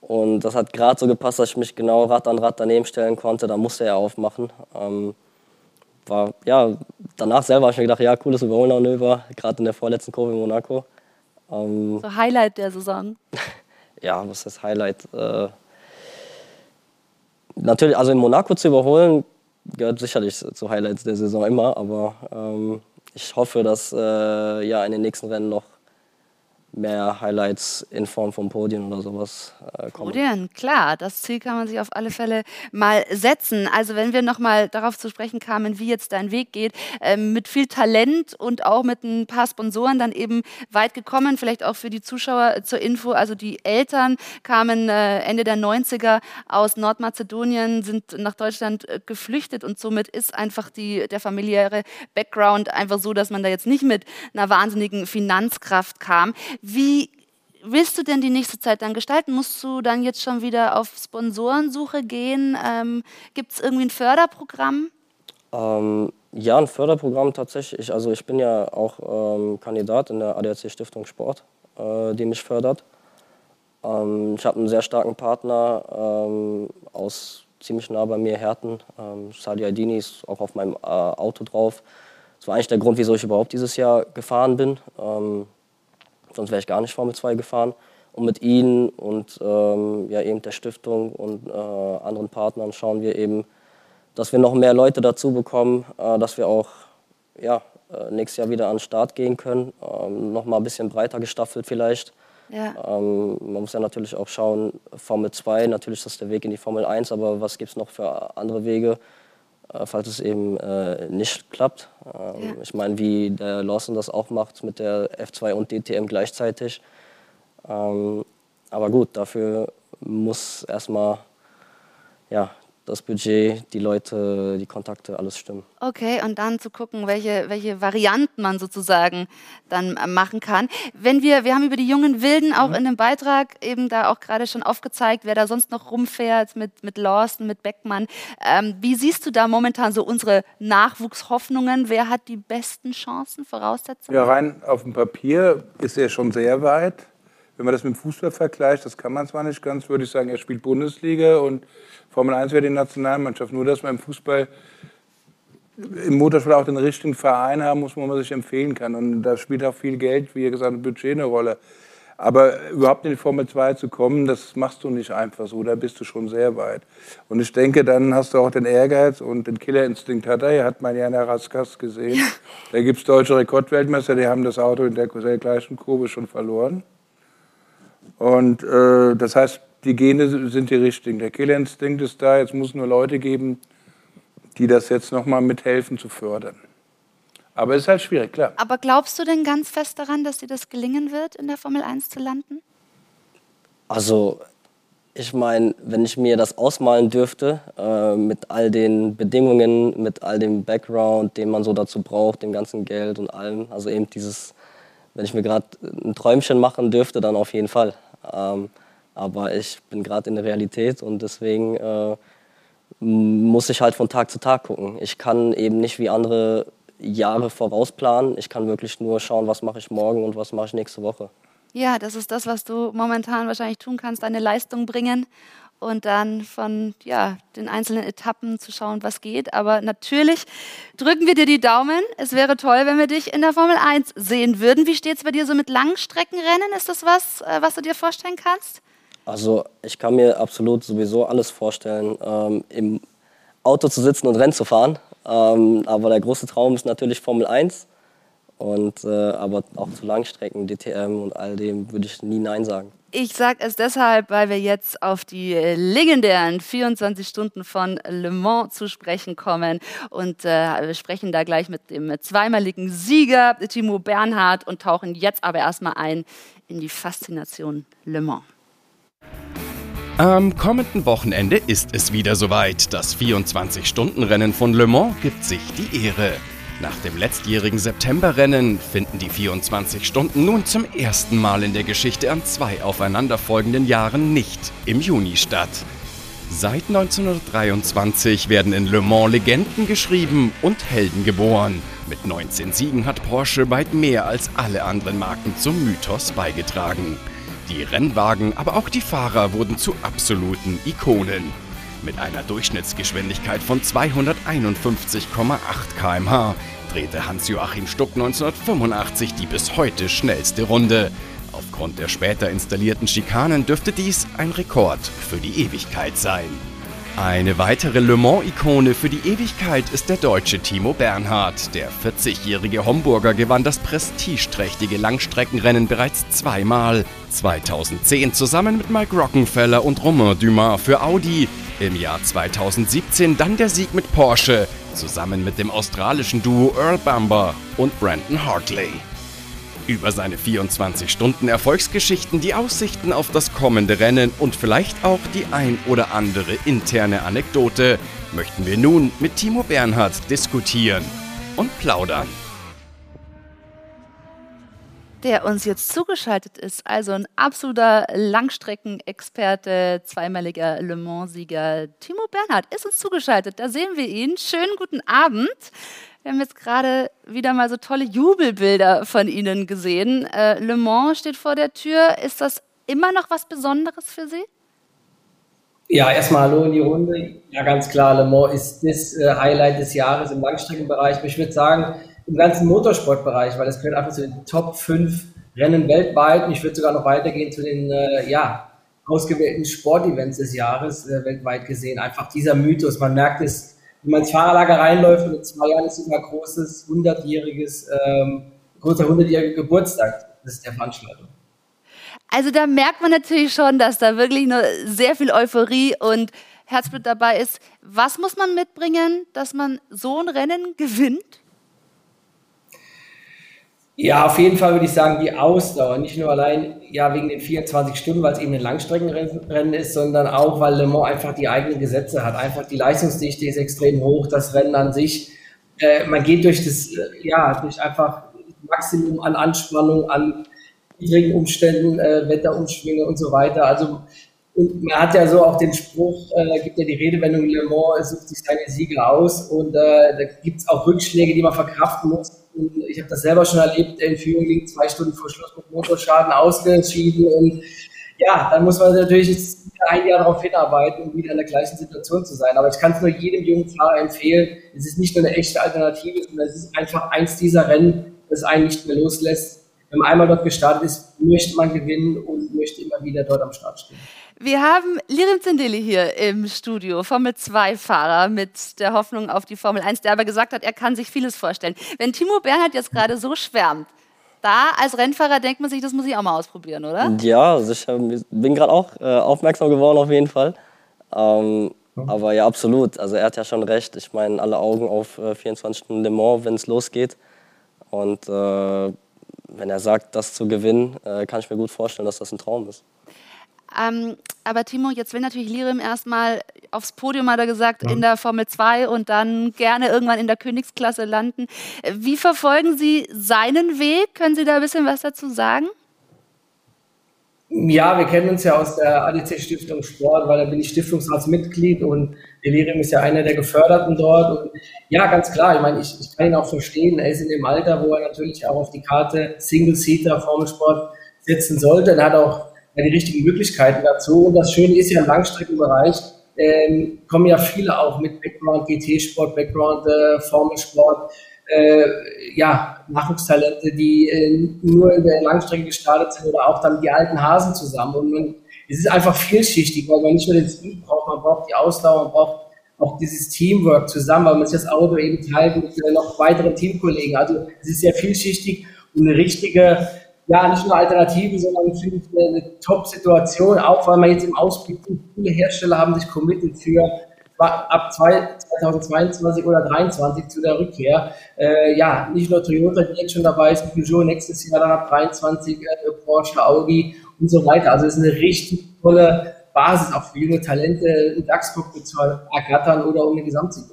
Und das hat gerade so gepasst, dass ich mich genau Rad an Rad daneben stellen konnte. Da musste er aufmachen. Ähm, war, ja, danach selber habe ich mir gedacht, ja, cooles Überholmanöver, gerade in der vorletzten Kurve in Monaco. Ähm, so Highlight der Saison? ja, was ist Highlight? Äh, natürlich, also in Monaco zu überholen, gehört sicherlich zu Highlights der Saison immer, aber ähm, ich hoffe, dass äh, ja in den nächsten Rennen noch mehr Highlights in Form von Podien oder sowas äh, kommen. Podien, klar, das Ziel kann man sich auf alle Fälle mal setzen. Also wenn wir nochmal darauf zu sprechen kamen, wie jetzt dein Weg geht, äh, mit viel Talent und auch mit ein paar Sponsoren dann eben weit gekommen, vielleicht auch für die Zuschauer zur Info. Also die Eltern kamen äh, Ende der 90er aus Nordmazedonien, sind nach Deutschland äh, geflüchtet und somit ist einfach die, der familiäre Background einfach so, dass man da jetzt nicht mit einer wahnsinnigen Finanzkraft kam. Wie willst du denn die nächste Zeit dann gestalten? Musst du dann jetzt schon wieder auf Sponsorensuche gehen? Ähm, Gibt es irgendwie ein Förderprogramm? Ähm, ja, ein Förderprogramm tatsächlich. Also ich bin ja auch ähm, Kandidat in der ADAC Stiftung Sport, äh, die mich fördert. Ähm, ich habe einen sehr starken Partner ähm, aus ziemlich nah bei mir, Herten. Ähm, Sadi Aydini ist auch auf meinem äh, Auto drauf. Das war eigentlich der Grund, wieso ich überhaupt dieses Jahr gefahren bin. Ähm, sonst wäre ich gar nicht Formel 2 gefahren. Und mit ihnen und ähm, ja, eben der Stiftung und äh, anderen Partnern schauen wir eben, dass wir noch mehr Leute dazu bekommen, äh, dass wir auch ja, äh, nächstes Jahr wieder an den Start gehen können. Ähm, noch mal ein bisschen breiter gestaffelt vielleicht. Ja. Ähm, man muss ja natürlich auch schauen, Formel 2, natürlich ist das der Weg in die Formel 1, aber was gibt es noch für andere Wege? Äh, falls es eben äh, nicht klappt. Ähm, ja. Ich meine, wie der Lawson das auch macht mit der F2 und DTM gleichzeitig. Ähm, aber gut, dafür muss erstmal ja, das Budget, die Leute, die Kontakte, alles stimmen. Okay, und dann zu gucken, welche, welche Varianten man sozusagen dann äh, machen kann. Wenn wir, wir haben über die jungen Wilden auch mhm. in dem Beitrag eben da auch gerade schon aufgezeigt, wer da sonst noch rumfährt mit, mit Lawson, mit Beckmann. Ähm, wie siehst du da momentan so unsere Nachwuchshoffnungen? Wer hat die besten Chancen, Voraussetzungen? Ja, rein auf dem Papier ist er schon sehr weit. Wenn man das mit dem Fußball vergleicht, das kann man zwar nicht ganz, würde ich sagen, er spielt Bundesliga und Formel 1 wäre die Nationalmannschaft. Nur, dass man im Fußball im Motorsport auch den richtigen Verein haben muss, wo man sich empfehlen kann. Und da spielt auch viel Geld, wie ihr gesagt habt, Budget eine Rolle. Aber überhaupt in die Formel 2 zu kommen, das machst du nicht einfach so, da bist du schon sehr weit. Und ich denke, dann hast du auch den Ehrgeiz und den Killerinstinkt hat er. Hier hat man ja in der Raskas gesehen. Da gibt es deutsche Rekordweltmeister, die haben das Auto in der gleichen Kurve schon verloren. Und äh, das heißt, die Gene sind die richtigen. Der Killerinstinkt ist da, jetzt muss es nur Leute geben, die das jetzt nochmal mithelfen zu fördern. Aber es ist halt schwierig, klar. Aber glaubst du denn ganz fest daran, dass dir das gelingen wird, in der Formel 1 zu landen? Also, ich meine, wenn ich mir das ausmalen dürfte, äh, mit all den Bedingungen, mit all dem Background, den man so dazu braucht, dem ganzen Geld und allem, also eben dieses, wenn ich mir gerade ein Träumchen machen dürfte, dann auf jeden Fall. Ähm, aber ich bin gerade in der Realität und deswegen äh, muss ich halt von Tag zu Tag gucken. Ich kann eben nicht wie andere Jahre vorausplanen. Ich kann wirklich nur schauen, was mache ich morgen und was mache ich nächste Woche. Ja, das ist das, was du momentan wahrscheinlich tun kannst, deine Leistung bringen und dann von ja, den einzelnen Etappen zu schauen, was geht. Aber natürlich drücken wir dir die Daumen. Es wäre toll, wenn wir dich in der Formel 1 sehen würden. Wie steht es bei dir so mit Langstreckenrennen? Ist das was, äh, was du dir vorstellen kannst? Also ich kann mir absolut sowieso alles vorstellen, ähm, im Auto zu sitzen und Rennen zu fahren. Ähm, aber der große Traum ist natürlich Formel 1. Und, äh, aber auch zu Langstrecken, DTM und all dem würde ich nie Nein sagen. Ich sage es deshalb, weil wir jetzt auf die legendären 24 Stunden von Le Mans zu sprechen kommen. Und äh, wir sprechen da gleich mit dem zweimaligen Sieger Timo Bernhard und tauchen jetzt aber erstmal ein in die Faszination Le Mans. Am kommenden Wochenende ist es wieder soweit. Das 24-Stunden-Rennen von Le Mans gibt sich die Ehre. Nach dem letztjährigen Septemberrennen finden die 24 Stunden nun zum ersten Mal in der Geschichte an zwei aufeinanderfolgenden Jahren nicht im Juni statt. Seit 1923 werden in Le Mans Legenden geschrieben und Helden geboren. Mit 19 Siegen hat Porsche weit mehr als alle anderen Marken zum Mythos beigetragen. Die Rennwagen, aber auch die Fahrer wurden zu absoluten Ikonen. Mit einer Durchschnittsgeschwindigkeit von 251,8 km/h drehte Hans-Joachim Stuck 1985 die bis heute schnellste Runde. Aufgrund der später installierten Schikanen dürfte dies ein Rekord für die Ewigkeit sein. Eine weitere Le Mans-Ikone für die Ewigkeit ist der deutsche Timo Bernhard. Der 40-jährige Homburger gewann das prestigeträchtige Langstreckenrennen bereits zweimal. 2010 zusammen mit Mike Rockenfeller und Romain Dumas für Audi. Im Jahr 2017 dann der Sieg mit Porsche, zusammen mit dem australischen Duo Earl Bamber und Brandon Hartley. Über seine 24 Stunden Erfolgsgeschichten, die Aussichten auf das kommende Rennen und vielleicht auch die ein oder andere interne Anekdote möchten wir nun mit Timo Bernhard diskutieren und plaudern. Der uns jetzt zugeschaltet ist, also ein absoluter Langstreckenexperte, zweimaliger Le Mans-Sieger, Timo Bernhard ist uns zugeschaltet. Da sehen wir ihn. Schönen guten Abend. Wir haben jetzt gerade wieder mal so tolle Jubelbilder von Ihnen gesehen. Äh, Le Mans steht vor der Tür. Ist das immer noch was Besonderes für Sie? Ja, erstmal hallo in die Runde. Ja, ganz klar, Le Mans ist das äh, Highlight des Jahres im Langstreckenbereich. Ich würde sagen, im ganzen Motorsportbereich, weil es gehört einfach zu den Top 5 Rennen weltweit. Und ich würde sogar noch weitergehen zu den äh, ja, ausgewählten Sportevents des Jahres äh, weltweit gesehen. Einfach dieser Mythos, man merkt es wenn man ins Fahrerlager reinläuft und in zwei Jahren ist sogar großes, hundertjähriges, ähm, großer hundertjähriger Geburtstag das ist der Veranstaltung. Also da merkt man natürlich schon, dass da wirklich nur sehr viel Euphorie und Herzblut dabei ist. Was muss man mitbringen, dass man so ein Rennen gewinnt? Ja, auf jeden Fall würde ich sagen, die Ausdauer. Nicht nur allein ja, wegen den 24 Stunden, weil es eben ein Langstreckenrennen ist, sondern auch, weil Le Mans einfach die eigenen Gesetze hat. Einfach die Leistungsdichte ist extrem hoch, das Rennen an sich. Äh, man geht durch das, äh, ja, durch einfach Maximum an Anspannung, an niedrigen Umständen, äh, Wetterumschwünge und so weiter. Also und man hat ja so auch den Spruch, äh, gibt ja die Redewendung, Le Mans sucht sich seine Siege aus und äh, da gibt es auch Rückschläge, die man verkraften muss ich habe das selber schon erlebt, in Führung liegt zwei Stunden vor Schluss mit Motorschaden ausgeschieden und ja, dann muss man natürlich jetzt ein Jahr darauf hinarbeiten, um wieder in der gleichen Situation zu sein. Aber ich kann es nur jedem jungen Fahrer empfehlen. Es ist nicht nur eine echte Alternative, sondern es ist einfach eins dieser Rennen, das einen nicht mehr loslässt. Wenn man einmal dort gestartet ist, möchte man gewinnen und möchte immer wieder dort am Start stehen. Wir haben Lirim Zindeli hier im Studio, Formel 2-Fahrer mit der Hoffnung auf die Formel 1, der aber gesagt hat, er kann sich vieles vorstellen. Wenn Timo Bernhard jetzt gerade so schwärmt, da als Rennfahrer denkt man sich, das muss ich auch mal ausprobieren, oder? Ja, also ich bin gerade auch äh, aufmerksam geworden auf jeden Fall. Ähm, aber ja, absolut. Also er hat ja schon recht. Ich meine, alle Augen auf äh, 24 Stunden Le Mans, wenn es losgeht. Und äh, wenn er sagt, das zu gewinnen, äh, kann ich mir gut vorstellen, dass das ein Traum ist. Ähm, aber Timo, jetzt will natürlich Lirim erstmal aufs Podium, hat er gesagt, ja. in der Formel 2 und dann gerne irgendwann in der Königsklasse landen. Wie verfolgen Sie seinen Weg? Können Sie da ein bisschen was dazu sagen? Ja, wir kennen uns ja aus der ADC Stiftung Sport, weil da bin ich Stiftungsratsmitglied und Delirium ist ja einer der Geförderten dort. Und ja, ganz klar, ich meine, ich, ich kann ihn auch verstehen. Er ist in dem Alter, wo er natürlich auch auf die Karte Single-Seater Formelsport setzen sollte. Er hat auch die richtigen Möglichkeiten dazu. Und das Schöne ist ja im Langstreckenbereich, ähm, kommen ja viele auch mit Background GT-Sport, Background äh, Formelsport, äh, ja, Nachwuchstalente, die äh, nur in der Langstrecke gestartet sind oder auch dann die alten Hasen zusammen. Und man, es ist einfach vielschichtig, weil man nicht nur den Speed braucht, man braucht die Ausdauer, man braucht auch dieses Teamwork zusammen, weil man sich das Auto eben teilt mit äh, noch weiteren Teamkollegen. Also es ist sehr vielschichtig und eine richtige ja, nicht nur Alternative, sondern finde ich eine Top-Situation, auch weil man jetzt im Ausblick viele Hersteller haben sich committed für ab 2022 oder 2023 zu der Rückkehr. Äh, ja, nicht nur Toyota, die jetzt schon dabei ist, Peugeot nächstes Jahr, dann ab 23 äh, Porsche, Audi und so weiter. Also es ist eine richtig tolle Basis auch für junge Talente, im DAX-Cockpit zu ergattern oder um eine Gesamtsieg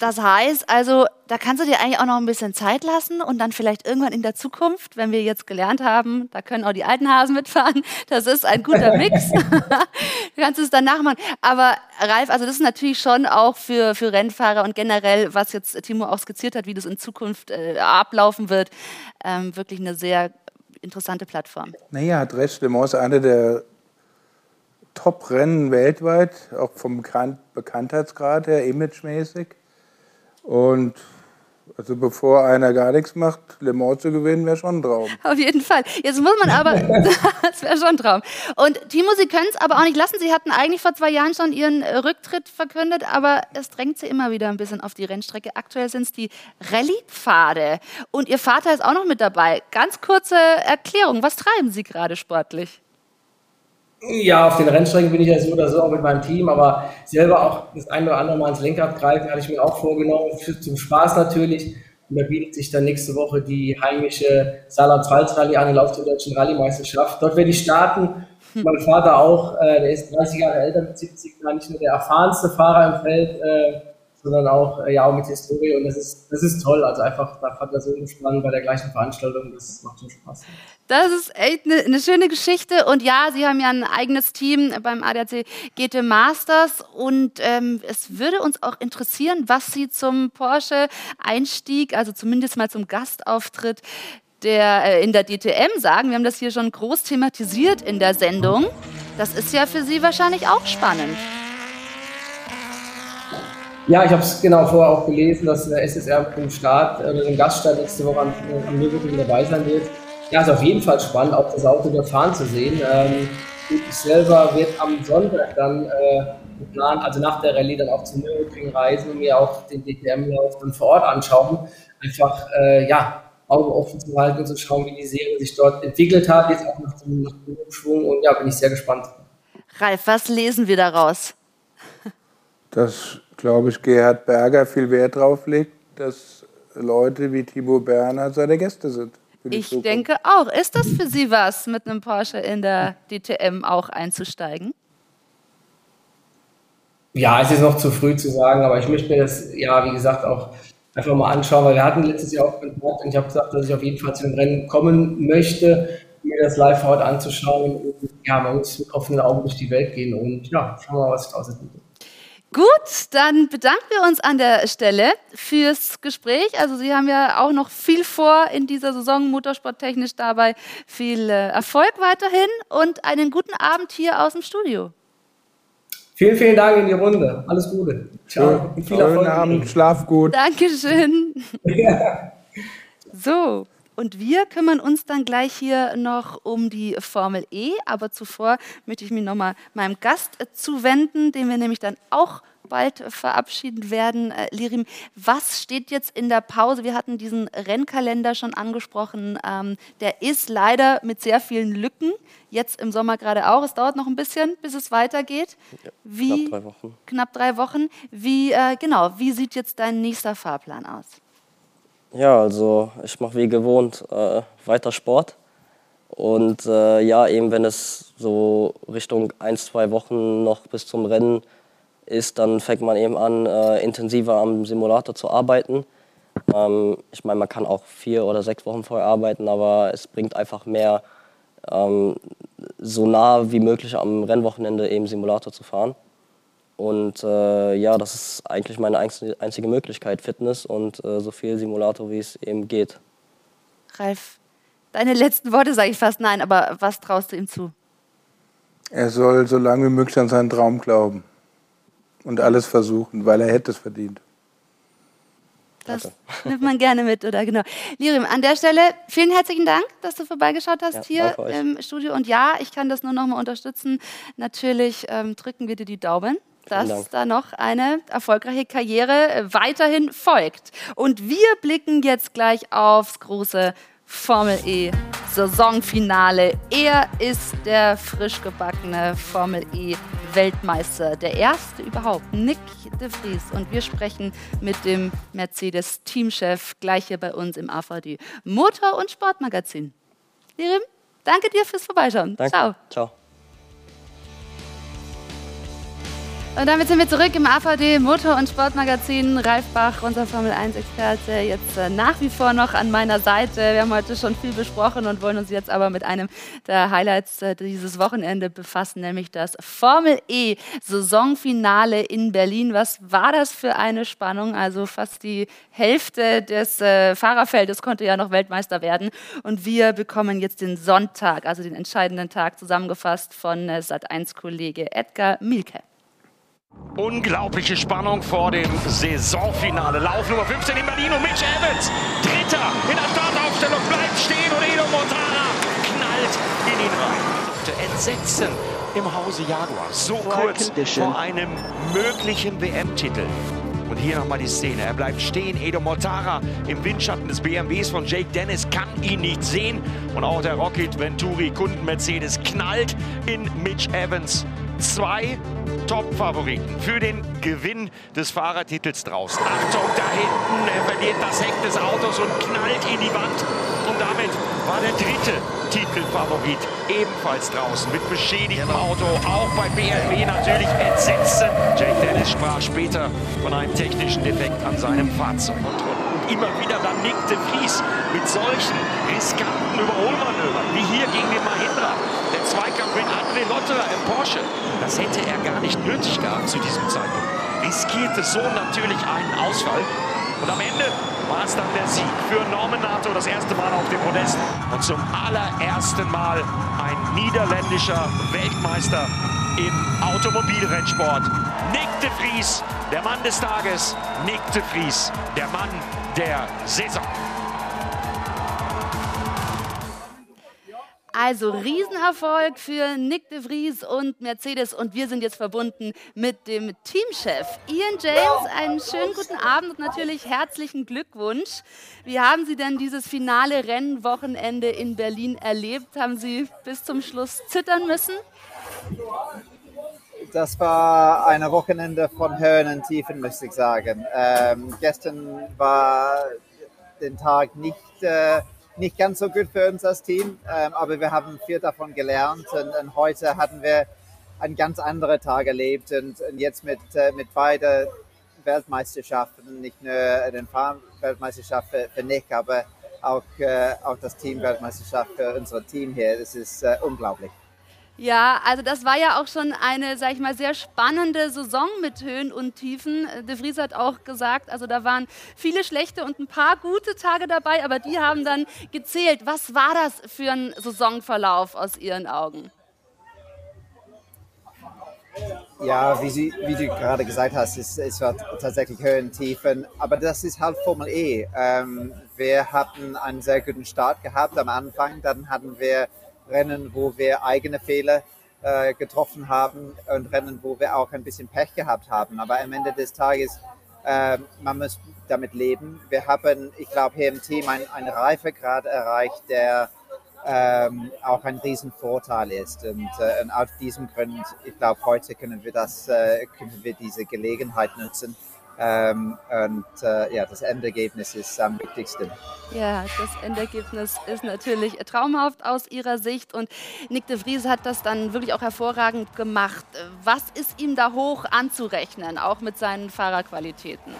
das heißt also, da kannst du dir eigentlich auch noch ein bisschen Zeit lassen und dann vielleicht irgendwann in der Zukunft, wenn wir jetzt gelernt haben, da können auch die alten Hasen mitfahren, das ist ein guter Mix. du kannst es dann nachmachen. Aber Ralf, also das ist natürlich schon auch für, für Rennfahrer und generell, was jetzt Timo auch skizziert hat, wie das in Zukunft äh, ablaufen wird, ähm, wirklich eine sehr interessante Plattform. Naja, recht. Le Mans ist eine der Top-Rennen weltweit, auch vom Bekanntheitsgrad her, imagemäßig. Und Also bevor einer gar nichts macht, Le Mans zu gewinnen, wäre schon ein Traum. Auf jeden Fall. Jetzt muss man aber, das wäre schon ein Traum. Und Timo, Sie können es aber auch nicht lassen. Sie hatten eigentlich vor zwei Jahren schon Ihren Rücktritt verkündet, aber es drängt Sie immer wieder ein bisschen auf die Rennstrecke. Aktuell sind es die Rallye-Pfade. Und Ihr Vater ist auch noch mit dabei. Ganz kurze Erklärung. Was treiben Sie gerade sportlich? Ja, auf den Rennstrecken bin ich ja so oder so auch mit meinem Team, aber selber auch das ein oder andere Mal ins Lenkrad greifen, hatte ich mir auch vorgenommen, für, zum Spaß natürlich. Und da bietet sich dann nächste Woche die heimische Saarland-Pfalz-Rallye an, die Lauf der deutschen Rallye-Meisterschaft. Dort werde ich starten. Hm. Mein Vater auch, äh, der ist 30 Jahre älter mit 70, gar nicht nur der erfahrenste Fahrer im Feld, äh, sondern auch, äh, ja, auch mit Historie. Und das ist, das ist toll. Also einfach da Vater so gespannt bei der gleichen Veranstaltung. Das macht schon Spaß. Das ist echt eine, eine schöne Geschichte. Und ja, Sie haben ja ein eigenes Team beim ADAC GT Masters. Und ähm, es würde uns auch interessieren, was Sie zum Porsche-Einstieg, also zumindest mal zum Gastauftritt der, äh, in der DTM sagen. Wir haben das hier schon groß thematisiert in der Sendung. Das ist ja für Sie wahrscheinlich auch spannend. Ja, ich habe es genau vorher auch gelesen, dass der SSR im Start oder im Gaststart nächste Woche am, am Nürburgring dabei sein wird. Ja, ist auf jeden Fall spannend, auch das Auto der Fahren zu sehen. Ähm, ich selber werde am Sonntag dann äh, geplant, also nach der Rallye dann auch zum Nürburgring reisen und mir auch den DTM-Lauf dann vor Ort anschauen. Einfach, äh, ja, Augen offen zu halten und zu schauen, wie die Serie sich dort entwickelt hat, jetzt auch nach dem, nach dem Umschwung. Und ja, bin ich sehr gespannt. Ralf, was lesen wir daraus? Dass, glaube ich, Gerhard Berger viel Wert drauf legt, dass Leute wie Timo Berner seine Gäste sind. Ich Zukunft. denke auch. Ist das für Sie was, mit einem Porsche in der DTM auch einzusteigen? Ja, es ist noch zu früh zu sagen, aber ich möchte mir das, ja, wie gesagt, auch einfach mal anschauen, weil wir hatten letztes Jahr auch Kontakt und ich habe gesagt, dass ich auf jeden Fall zu dem Rennen kommen möchte, mir das live heute anzuschauen und ja, man muss mit offenen Augen durch die Welt gehen und ja, schauen wir mal, was sich daraus entwickelt. Gut, dann bedanken wir uns an der Stelle fürs Gespräch. Also Sie haben ja auch noch viel vor in dieser Saison, motorsporttechnisch dabei. Viel äh, Erfolg weiterhin und einen guten Abend hier aus dem Studio. Vielen, vielen Dank in die Runde. Alles Gute. Ciao. Schön, viel Erfolg. Abend, schlaf gut. Dankeschön. Ja. So. Und wir kümmern uns dann gleich hier noch um die Formel E. Aber zuvor möchte ich mich nochmal meinem Gast zuwenden, den wir nämlich dann auch bald verabschieden werden. Äh, Lirim, was steht jetzt in der Pause? Wir hatten diesen Rennkalender schon angesprochen. Ähm, der ist leider mit sehr vielen Lücken. Jetzt im Sommer gerade auch. Es dauert noch ein bisschen, bis es weitergeht. Ja, wie, knapp drei Wochen. Knapp drei Wochen. Wie, äh, genau, wie sieht jetzt dein nächster Fahrplan aus? Ja, also ich mache wie gewohnt äh, weiter Sport. Und äh, ja, eben wenn es so Richtung ein, zwei Wochen noch bis zum Rennen ist, dann fängt man eben an, äh, intensiver am Simulator zu arbeiten. Ähm, ich meine, man kann auch vier oder sechs Wochen vorher arbeiten, aber es bringt einfach mehr, ähm, so nah wie möglich am Rennwochenende eben Simulator zu fahren. Und äh, ja, das ist eigentlich meine einzige Möglichkeit, Fitness und äh, so viel Simulator, wie es eben geht. Ralf, deine letzten Worte sage ich fast nein, aber was traust du ihm zu? Er soll so lange wie möglich an seinen Traum glauben und alles versuchen, weil er hätte es verdient. Das Danke. nimmt man gerne mit, oder genau. Lirim, an der Stelle vielen herzlichen Dank, dass du vorbeigeschaut hast ja, hier im Studio. Und ja, ich kann das nur noch mal unterstützen. Natürlich ähm, drücken wir dir die Daumen dass da noch eine erfolgreiche Karriere äh, weiterhin folgt. Und wir blicken jetzt gleich aufs große Formel E Saisonfinale. Er ist der frisch gebackene Formel E Weltmeister, der erste überhaupt, Nick de Vries. Und wir sprechen mit dem Mercedes Teamchef gleich hier bei uns im AVD Motor- und Sportmagazin. Lirim, danke dir fürs Vorbeischauen. Danke. Ciao. Ciao. Und damit sind wir zurück im AVD Motor- und Sportmagazin. Ralf Bach, unser Formel 1-Experte, jetzt äh, nach wie vor noch an meiner Seite. Wir haben heute schon viel besprochen und wollen uns jetzt aber mit einem der Highlights äh, dieses Wochenende befassen, nämlich das Formel E Saisonfinale in Berlin. Was war das für eine Spannung? Also fast die Hälfte des äh, Fahrerfeldes konnte ja noch Weltmeister werden. Und wir bekommen jetzt den Sonntag, also den entscheidenden Tag, zusammengefasst von Sat1-Kollege Edgar Milke. Unglaubliche Spannung vor dem Saisonfinale. Lauf Nummer 15 in Berlin und Mitch Evans. Dritter in der Startaufstellung bleibt stehen und Edo Montana knallt in ihn rein. Entsetzen im Hause Jaguar. So kurz vor einem möglichen WM-Titel. Und hier nochmal die Szene. Er bleibt stehen. Edo Mortara im Windschatten des BMWs von Jake Dennis kann ihn nicht sehen. Und auch der Rocket Venturi Kunden Mercedes knallt in Mitch Evans. Zwei Top-Favoriten für den Gewinn des Fahrertitels draußen. Achtung, da hinten, er verliert das Heck des Autos und knallt in die Wand. Und damit war der dritte Titelfavorit ebenfalls draußen mit beschädigtem Auto. Auch bei BMW natürlich Entsetzen. Jake Dennis sprach später von einem technischen Defekt an seinem Fahrzeug. Und immer wieder dann nickte Fries mit solchen riskanten Überholmanövern, wie hier gegen den Mahindra. Der Zweikampf mit André Lotterer im Porsche. Das hätte er gar nicht nötig gehabt zu diesem Zeitpunkt. Riskierte so natürlich einen Ausfall. Und am Ende war es dann der Sieg für Norman Nato, das erste Mal auf dem Podest. Und zum allerersten Mal ein niederländischer Weltmeister im Automobilrennsport. Nick de Vries, der Mann des Tages. Nick de Vries, der Mann der Saison. Also Riesenerfolg für Nick de Vries und Mercedes und wir sind jetzt verbunden mit dem Teamchef Ian James. Einen schönen guten Abend und natürlich herzlichen Glückwunsch. Wie haben Sie denn dieses finale Rennwochenende in Berlin erlebt? Haben Sie bis zum Schluss zittern müssen? Das war ein Wochenende von Höhen und Tiefen, muss ich sagen. Ähm, gestern war den Tag nicht äh, nicht ganz so gut für uns als Team, ähm, aber wir haben viel davon gelernt und, und, heute hatten wir einen ganz anderen Tag erlebt und, und jetzt mit, äh, mit beiden Weltmeisterschaften, nicht nur den Fahrweltmeisterschaft für, für Nick, aber auch, äh, auch das Teamweltmeisterschaft für unser Team hier. Das ist äh, unglaublich. Ja, also das war ja auch schon eine, sag ich mal, sehr spannende Saison mit Höhen und Tiefen. De Vries hat auch gesagt, also da waren viele schlechte und ein paar gute Tage dabei, aber die haben dann gezählt. Was war das für ein Saisonverlauf aus Ihren Augen? Ja, wie, Sie, wie du gerade gesagt hast, es, es war tatsächlich Höhen, Tiefen, aber das ist halt Formel E. Ähm, wir hatten einen sehr guten Start gehabt am Anfang, dann hatten wir Rennen, wo wir eigene Fehler äh, getroffen haben und Rennen, wo wir auch ein bisschen Pech gehabt haben. Aber am Ende des Tages, äh, man muss damit leben. Wir haben, ich glaube, hier im Team einen Reifegrad erreicht, der ähm, auch ein Riesenvorteil ist. Und, äh, und aus diesem Grund, ich glaube, heute können wir das, äh, können wir diese Gelegenheit nutzen, ähm, und äh, ja, das Endergebnis ist am wichtigsten. Ja, das Endergebnis ist natürlich traumhaft aus Ihrer Sicht. Und Nick de Vries hat das dann wirklich auch hervorragend gemacht. Was ist ihm da hoch anzurechnen, auch mit seinen Fahrerqualitäten?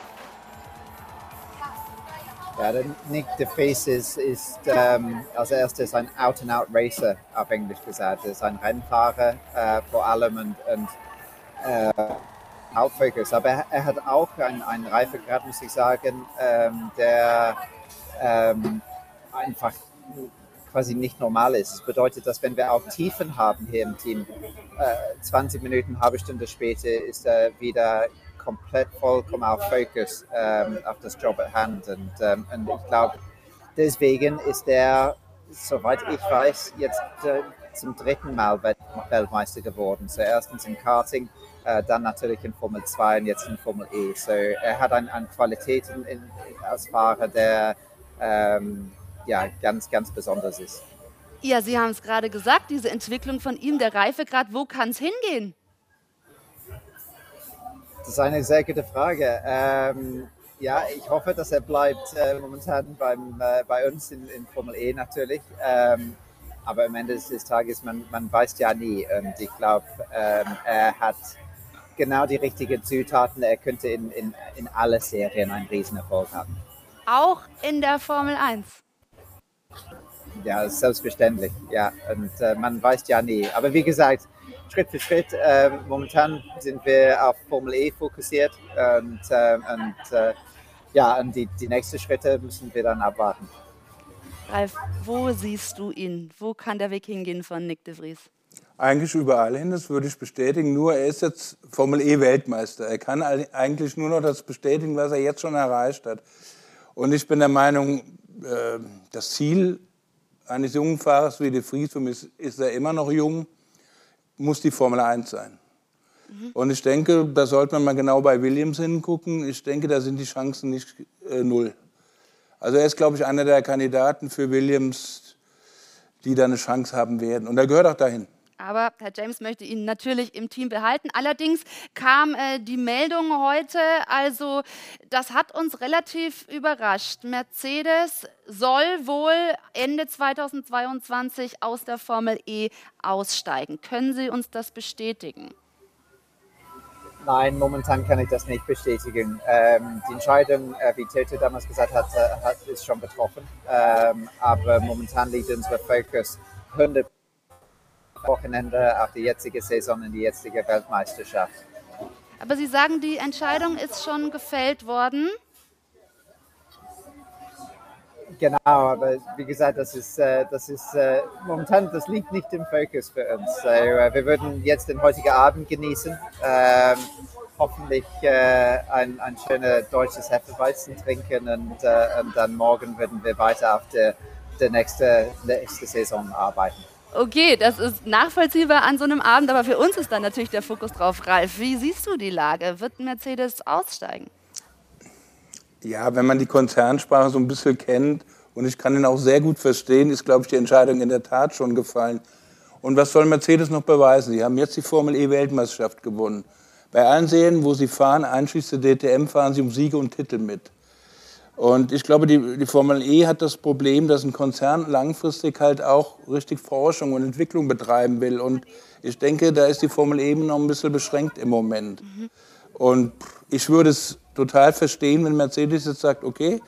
Ja, der Nick de Vries ist, ist ähm, als erstes ein Out-and-Out-Racer, auf Englisch gesagt. Er ist ein Rennfahrer äh, vor allem und, und äh, Hauptfokus. Aber er, er, hat auch einen, einen Reifegrad, muss ich sagen, ähm, der ähm, einfach quasi nicht normal ist. Das bedeutet, dass wenn wir auch Tiefen haben hier im Team, äh, 20 Minuten, halbe Stunde später ist er wieder komplett vollkommen auf Fokus ähm, auf das Job at hand. Und, ähm, und ich glaube, deswegen ist er, soweit ich weiß, jetzt äh, zum dritten Mal Weltmeister geworden. Zuerst im Karting, äh, dann natürlich in Formel 2 und jetzt in Formel E. So, er hat an, an Qualitäten in, als Fahrer, der ähm, ja, ganz, ganz besonders ist. Ja, Sie haben es gerade gesagt, diese Entwicklung von ihm, der Reifegrad, wo kann es hingehen? Das ist eine sehr gute Frage. Ähm, ja, ich hoffe, dass er bleibt äh, momentan beim, äh, bei uns in, in, Formel E natürlich. Ähm, aber am Ende des Tages, man, man weiß ja nie. Und ich glaube, ähm, er hat genau die richtigen Zutaten. Er könnte in, in, in alle Serien einen Riesenerfolg haben. Auch in der Formel 1? Ja, selbstverständlich. Ja, und äh, man weiß ja nie. Aber wie gesagt, Schritt für Schritt. Äh, momentan sind wir auf Formel E fokussiert und, äh, und äh, ja, und die, die nächsten Schritte müssen wir dann abwarten. Ralf, wo siehst du ihn? Wo kann der Weg hingehen von Nick de Vries? Eigentlich überall hin, das würde ich bestätigen. Nur er ist jetzt Formel E Weltmeister. Er kann eigentlich nur noch das bestätigen, was er jetzt schon erreicht hat. Und ich bin der Meinung, äh, das Ziel eines jungen Fahrers wie De Vries, ist, ist er immer noch jung, muss die Formel 1 sein. Mhm. Und ich denke, da sollte man mal genau bei Williams hingucken. Ich denke, da sind die Chancen nicht äh, null. Also er ist, glaube ich, einer der Kandidaten für Williams, die da eine Chance haben werden. Und er gehört auch dahin. Aber Herr James möchte ihn natürlich im Team behalten. Allerdings kam äh, die Meldung heute, also das hat uns relativ überrascht. Mercedes soll wohl Ende 2022 aus der Formel E aussteigen. Können Sie uns das bestätigen? Nein, momentan kann ich das nicht bestätigen. Ähm, die Entscheidung, äh, wie Tete damals gesagt hat, äh, hat ist schon betroffen. Ähm, aber momentan liegt unser Fokus 100 Wochenende auf die jetzige Saison in die jetzige Weltmeisterschaft. Aber Sie sagen, die Entscheidung ist schon gefällt worden. Genau, aber wie gesagt, das ist, äh, das ist äh, momentan, das liegt nicht im Fokus für uns. Äh, wir würden jetzt den heutigen Abend genießen, ähm, hoffentlich ein, ein schönes deutsches Hefeweizen trinken und, und, dann morgen würden wir weiter auf der, der nächste, nächste Saison arbeiten. Okay, das ist nachvollziehbar an so einem Abend, aber für uns ist dann natürlich der Fokus drauf, Ralf. Wie siehst du die Lage? Wird Mercedes aussteigen? Ja, wenn man die Konzernsprache so ein bisschen kennt, und ich kann ihn auch sehr gut verstehen, ist, glaube ich, die Entscheidung in der Tat schon gefallen. Und was soll Mercedes noch beweisen? Sie haben jetzt die Formel E-Weltmeisterschaft gewonnen. Bei allen Serien, wo sie fahren, einschließlich der DTM, fahren sie um Siege und Titel mit. Und ich glaube, die, die, Formel E hat das Problem, dass ein Konzern langfristig halt auch richtig Forschung und Entwicklung betreiben will. Und ich denke, da ist die Formel E noch ein bisschen beschränkt im Moment. Mhm. Und ich würde es total verstehen, wenn Mercedes jetzt sagt, okay,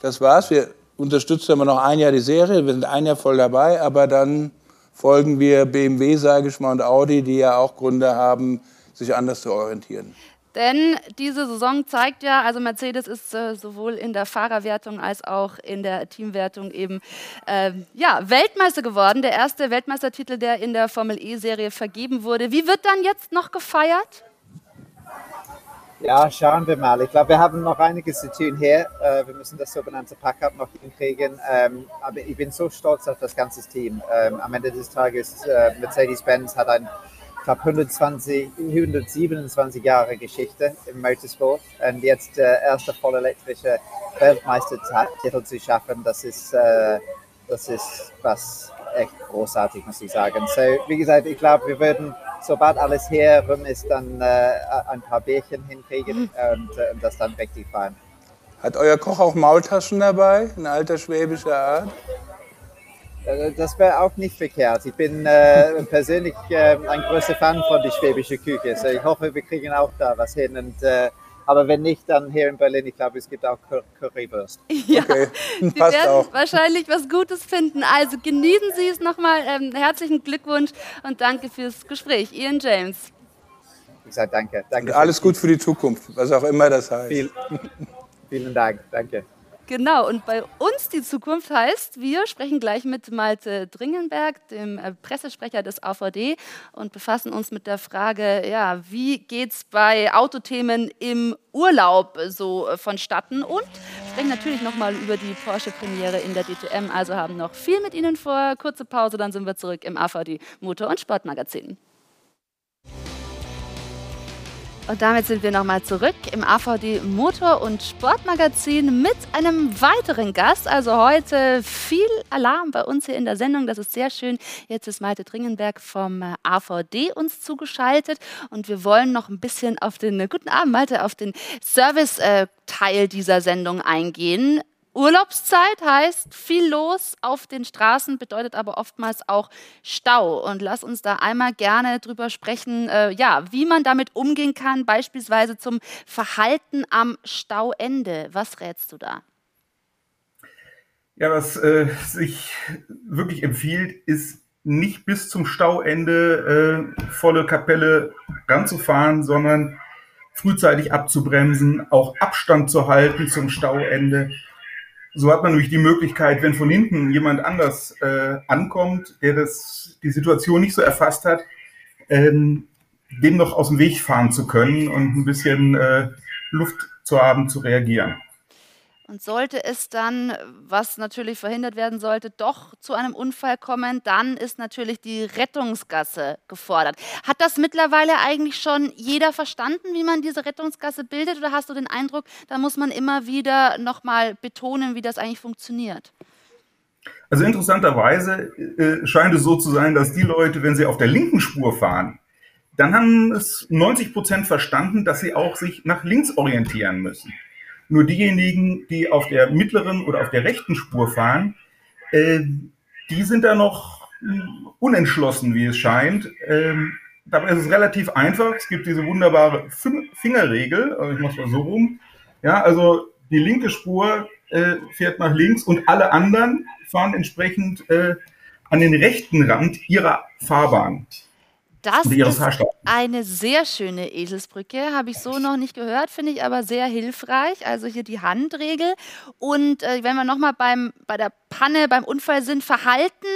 das war's, wir unterstützen immer noch ein Jahr die Serie, wir sind ein Jahr voll dabei, aber dann folgen wir BMW, sage ich mal, und Audi, die ja auch Gründe haben, sich anders zu orientieren. Denn diese Saison zeigt ja, also Mercedes ist äh, sowohl in der Fahrerwertung als auch in der Teamwertung eben äh, ja, Weltmeister geworden. Der erste Weltmeistertitel, der in der Formel E-Serie vergeben wurde. Wie wird dann jetzt noch gefeiert? Ja, schauen wir mal. Ich glaube, wir haben noch einiges zu tun hier. Äh, wir müssen das sogenannte Pack-up noch hinkriegen. Ähm, aber ich bin so stolz auf das ganze Team. Ähm, am Ende des Tages, äh, Mercedes-Benz hat ein ich glaube, 120, 127 Jahre Geschichte im Motorsport. Und jetzt der erste vollelektrische Weltmeistertitel zu schaffen, das ist, äh, das ist was echt großartig, muss ich sagen. So, wie gesagt, ich glaube, wir würden, sobald alles hier rum ist, dann äh, ein paar Bärchen hinkriegen und, äh, und das dann richtig feiern. Hat euer Koch auch Maultaschen dabei, in alter schwäbischer Art? Äh, das wäre auch nicht verkehrt. Ich bin äh, persönlich äh, ein großer Fan von der schwäbischen Küche. So ich hoffe, wir kriegen auch da was hin. Und, äh, aber wenn nicht, dann hier in Berlin, ich glaube, es gibt auch Cur Currywurst. Ja, okay. Sie Passt werden auch. wahrscheinlich was Gutes finden. Also genießen Sie es nochmal. Ähm, herzlichen Glückwunsch und danke fürs Gespräch. Ian James. Ich sage danke. danke alles gut für die Zukunft, was auch immer das heißt. Viel, vielen Dank. Danke. Genau, und bei uns die Zukunft heißt, wir sprechen gleich mit Malte Dringenberg, dem äh, Pressesprecher des AVD, und befassen uns mit der Frage, ja, wie geht es bei Autothemen im Urlaub so äh, vonstatten und sprechen natürlich nochmal über die Porsche-Premiere in der DTM, also haben noch viel mit Ihnen vor. Kurze Pause, dann sind wir zurück im AVD Motor- und Sportmagazin. Und damit sind wir nochmal zurück im AVD Motor- und Sportmagazin mit einem weiteren Gast. Also heute viel Alarm bei uns hier in der Sendung. Das ist sehr schön. Jetzt ist Malte Dringenberg vom äh, AVD uns zugeschaltet. Und wir wollen noch ein bisschen auf den, äh, guten Abend Malte, auf den Service-Teil dieser Sendung eingehen. Urlaubszeit heißt viel los auf den Straßen, bedeutet aber oftmals auch Stau. Und lass uns da einmal gerne drüber sprechen, äh, ja, wie man damit umgehen kann, beispielsweise zum Verhalten am Stauende. Was rätst du da? Ja, was äh, sich wirklich empfiehlt, ist nicht bis zum Stauende äh, volle Kapelle ranzufahren, sondern frühzeitig abzubremsen, auch Abstand zu halten zum Stauende So hat man nämlich die Möglichkeit, wenn von hinten jemand anders äh, ankommt, der das, die Situation nicht so erfasst hat, ähm, dem noch aus dem Weg fahren zu können und ein bisschen äh, Luft zu haben, zu reagieren. Und sollte es dann, was natürlich verhindert werden sollte, doch zu einem Unfall kommen, dann ist natürlich die Rettungsgasse gefordert. Hat das mittlerweile eigentlich schon jeder verstanden, wie man diese Rettungsgasse bildet? Oder hast du den Eindruck, da muss man immer wieder nochmal betonen, wie das eigentlich funktioniert? Also interessanterweise äh, scheint es so zu sein, dass die Leute, wenn sie auf der linken Spur fahren, dann haben es 90 Prozent verstanden, dass sie auch sich nach links orientieren müssen. Nur diejenigen, die auf der mittleren oder auf der rechten Spur fahren, äh, die sind da noch unentschlossen, wie es scheint. Ähm, dabei ist es relativ einfach. Es gibt diese wunderbare Fingerregel, also ich mache es mal so rum. Ja, also die linke Spur äh, fährt nach links und alle anderen fahren entsprechend äh, an den rechten Rand ihrer Fahrbahn. Das ist eine sehr schöne Eselsbrücke, habe ich so noch nicht gehört, finde ich aber sehr hilfreich. Also hier die Handregel. Und äh, wenn wir nochmal bei der Panne, beim Unfall sind, Verhalten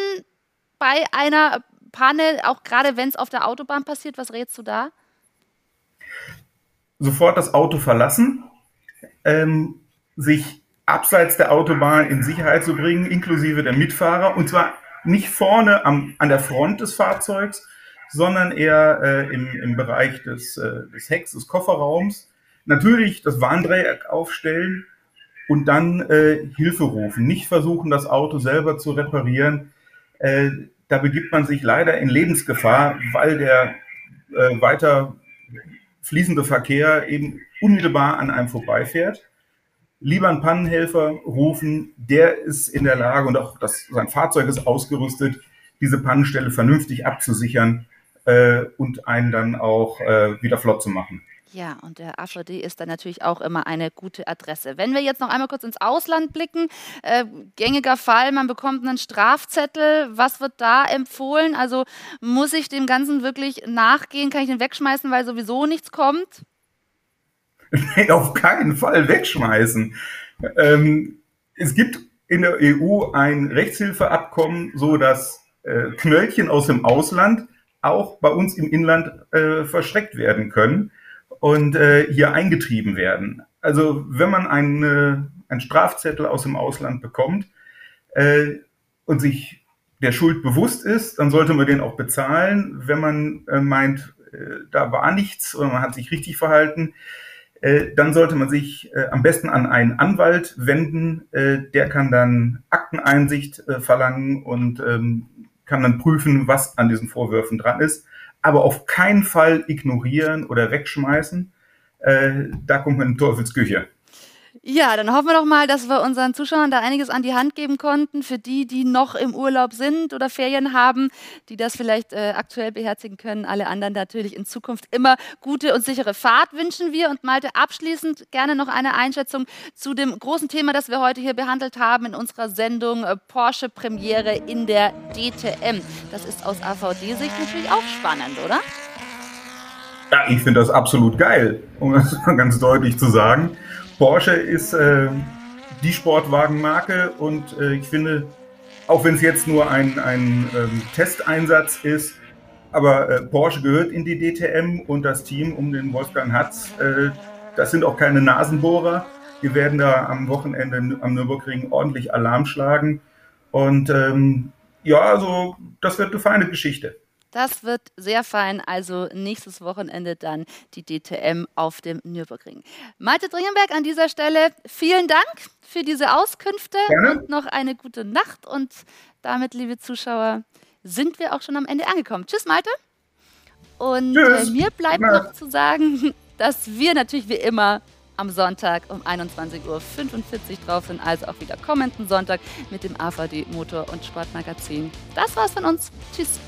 bei einer Panne, auch gerade wenn es auf der Autobahn passiert, was rätst du da? Sofort das Auto verlassen, ähm, sich abseits der Autobahn in Sicherheit zu bringen, inklusive der Mitfahrer, und zwar nicht vorne am, an der Front des Fahrzeugs, sondern eher äh, im, im Bereich des, äh, des Hecks, des Kofferraums. Natürlich das Warndreieck aufstellen und dann äh, Hilfe rufen. Nicht versuchen, das Auto selber zu reparieren. Äh, da begibt man sich leider in Lebensgefahr, weil der äh, weiter fließende Verkehr eben unmittelbar an einem vorbeifährt. Lieber einen Pannenhelfer rufen, der ist in der Lage und auch das, sein Fahrzeug ist ausgerüstet, diese Pannenstelle vernünftig abzusichern äh, und einen dann auch äh, wieder flott zu machen. Ja, und der AVD ist dann natürlich auch immer eine gute Adresse. Wenn wir jetzt noch einmal kurz ins Ausland blicken, äh, gängiger Fall, man bekommt einen Strafzettel. Was wird da empfohlen? Also muss ich dem Ganzen wirklich nachgehen? Kann ich den wegschmeißen, weil sowieso nichts kommt? Nee, auf keinen Fall wegschmeißen. Ähm, es gibt in der EU ein Rechtshilfeabkommen, so dass äh, Knöllchen aus dem Ausland auch bei uns im Inland äh, verschreckt werden können und äh, hier eingetrieben werden. Also wenn man einen, einen Strafzettel aus dem Ausland bekommt äh, und sich der Schuld bewusst ist, dann sollte man den auch bezahlen. Wenn man äh, meint, äh, da war nichts oder man hat sich richtig verhalten, äh, dann sollte man sich äh, am besten an einen Anwalt wenden. Äh, der kann dann Akteneinsicht äh, verlangen und ähm, kann dann prüfen, was an diesen Vorwürfen dran ist, aber auf keinen Fall ignorieren oder wegschmeißen. Äh, da kommt man in Teufelsküche. Ja, dann hoffen wir doch mal, dass wir unseren Zuschauern da einiges an die Hand geben konnten. Für die, die noch im Urlaub sind oder Ferien haben, die das vielleicht äh, aktuell beherzigen können. Alle anderen natürlich in Zukunft immer gute und sichere Fahrt wünschen wir. Und Malte, abschließend gerne noch eine Einschätzung zu dem großen Thema, das wir heute hier behandelt haben in unserer Sendung äh, Porsche Premiere in der DTM. Das ist aus AVD-Sicht natürlich auch spannend, oder? Ja, ich finde das absolut geil, um das mal ganz deutlich zu sagen. Porsche ist äh, die Sportwagenmarke und äh, ich finde, auch wenn es jetzt nur ein, ein ähm, Testeinsatz ist, aber äh, Porsche gehört in die DTM und das Team um den Wolfgang Hatz, äh, das sind auch keine Nasenbohrer. Die werden da am Wochenende am Nürburgring ordentlich Alarm schlagen. Und ähm, ja, also das wird eine feine Geschichte. Das wird sehr fein. Also nächstes Wochenende dann die DTM auf dem Nürburgring. Malte Dringenberg an dieser Stelle, vielen Dank für diese Auskünfte Gerne. und noch eine gute Nacht. Und damit, liebe Zuschauer, sind wir auch schon am Ende angekommen. Tschüss, Malte. Und äh, mir bleibt noch zu sagen, dass wir natürlich wie immer am Sonntag um 21.45 Uhr drauf sind, also auch wieder kommenden Sonntag mit dem AVD Motor- und Sportmagazin. Das war's von uns. Tschüss.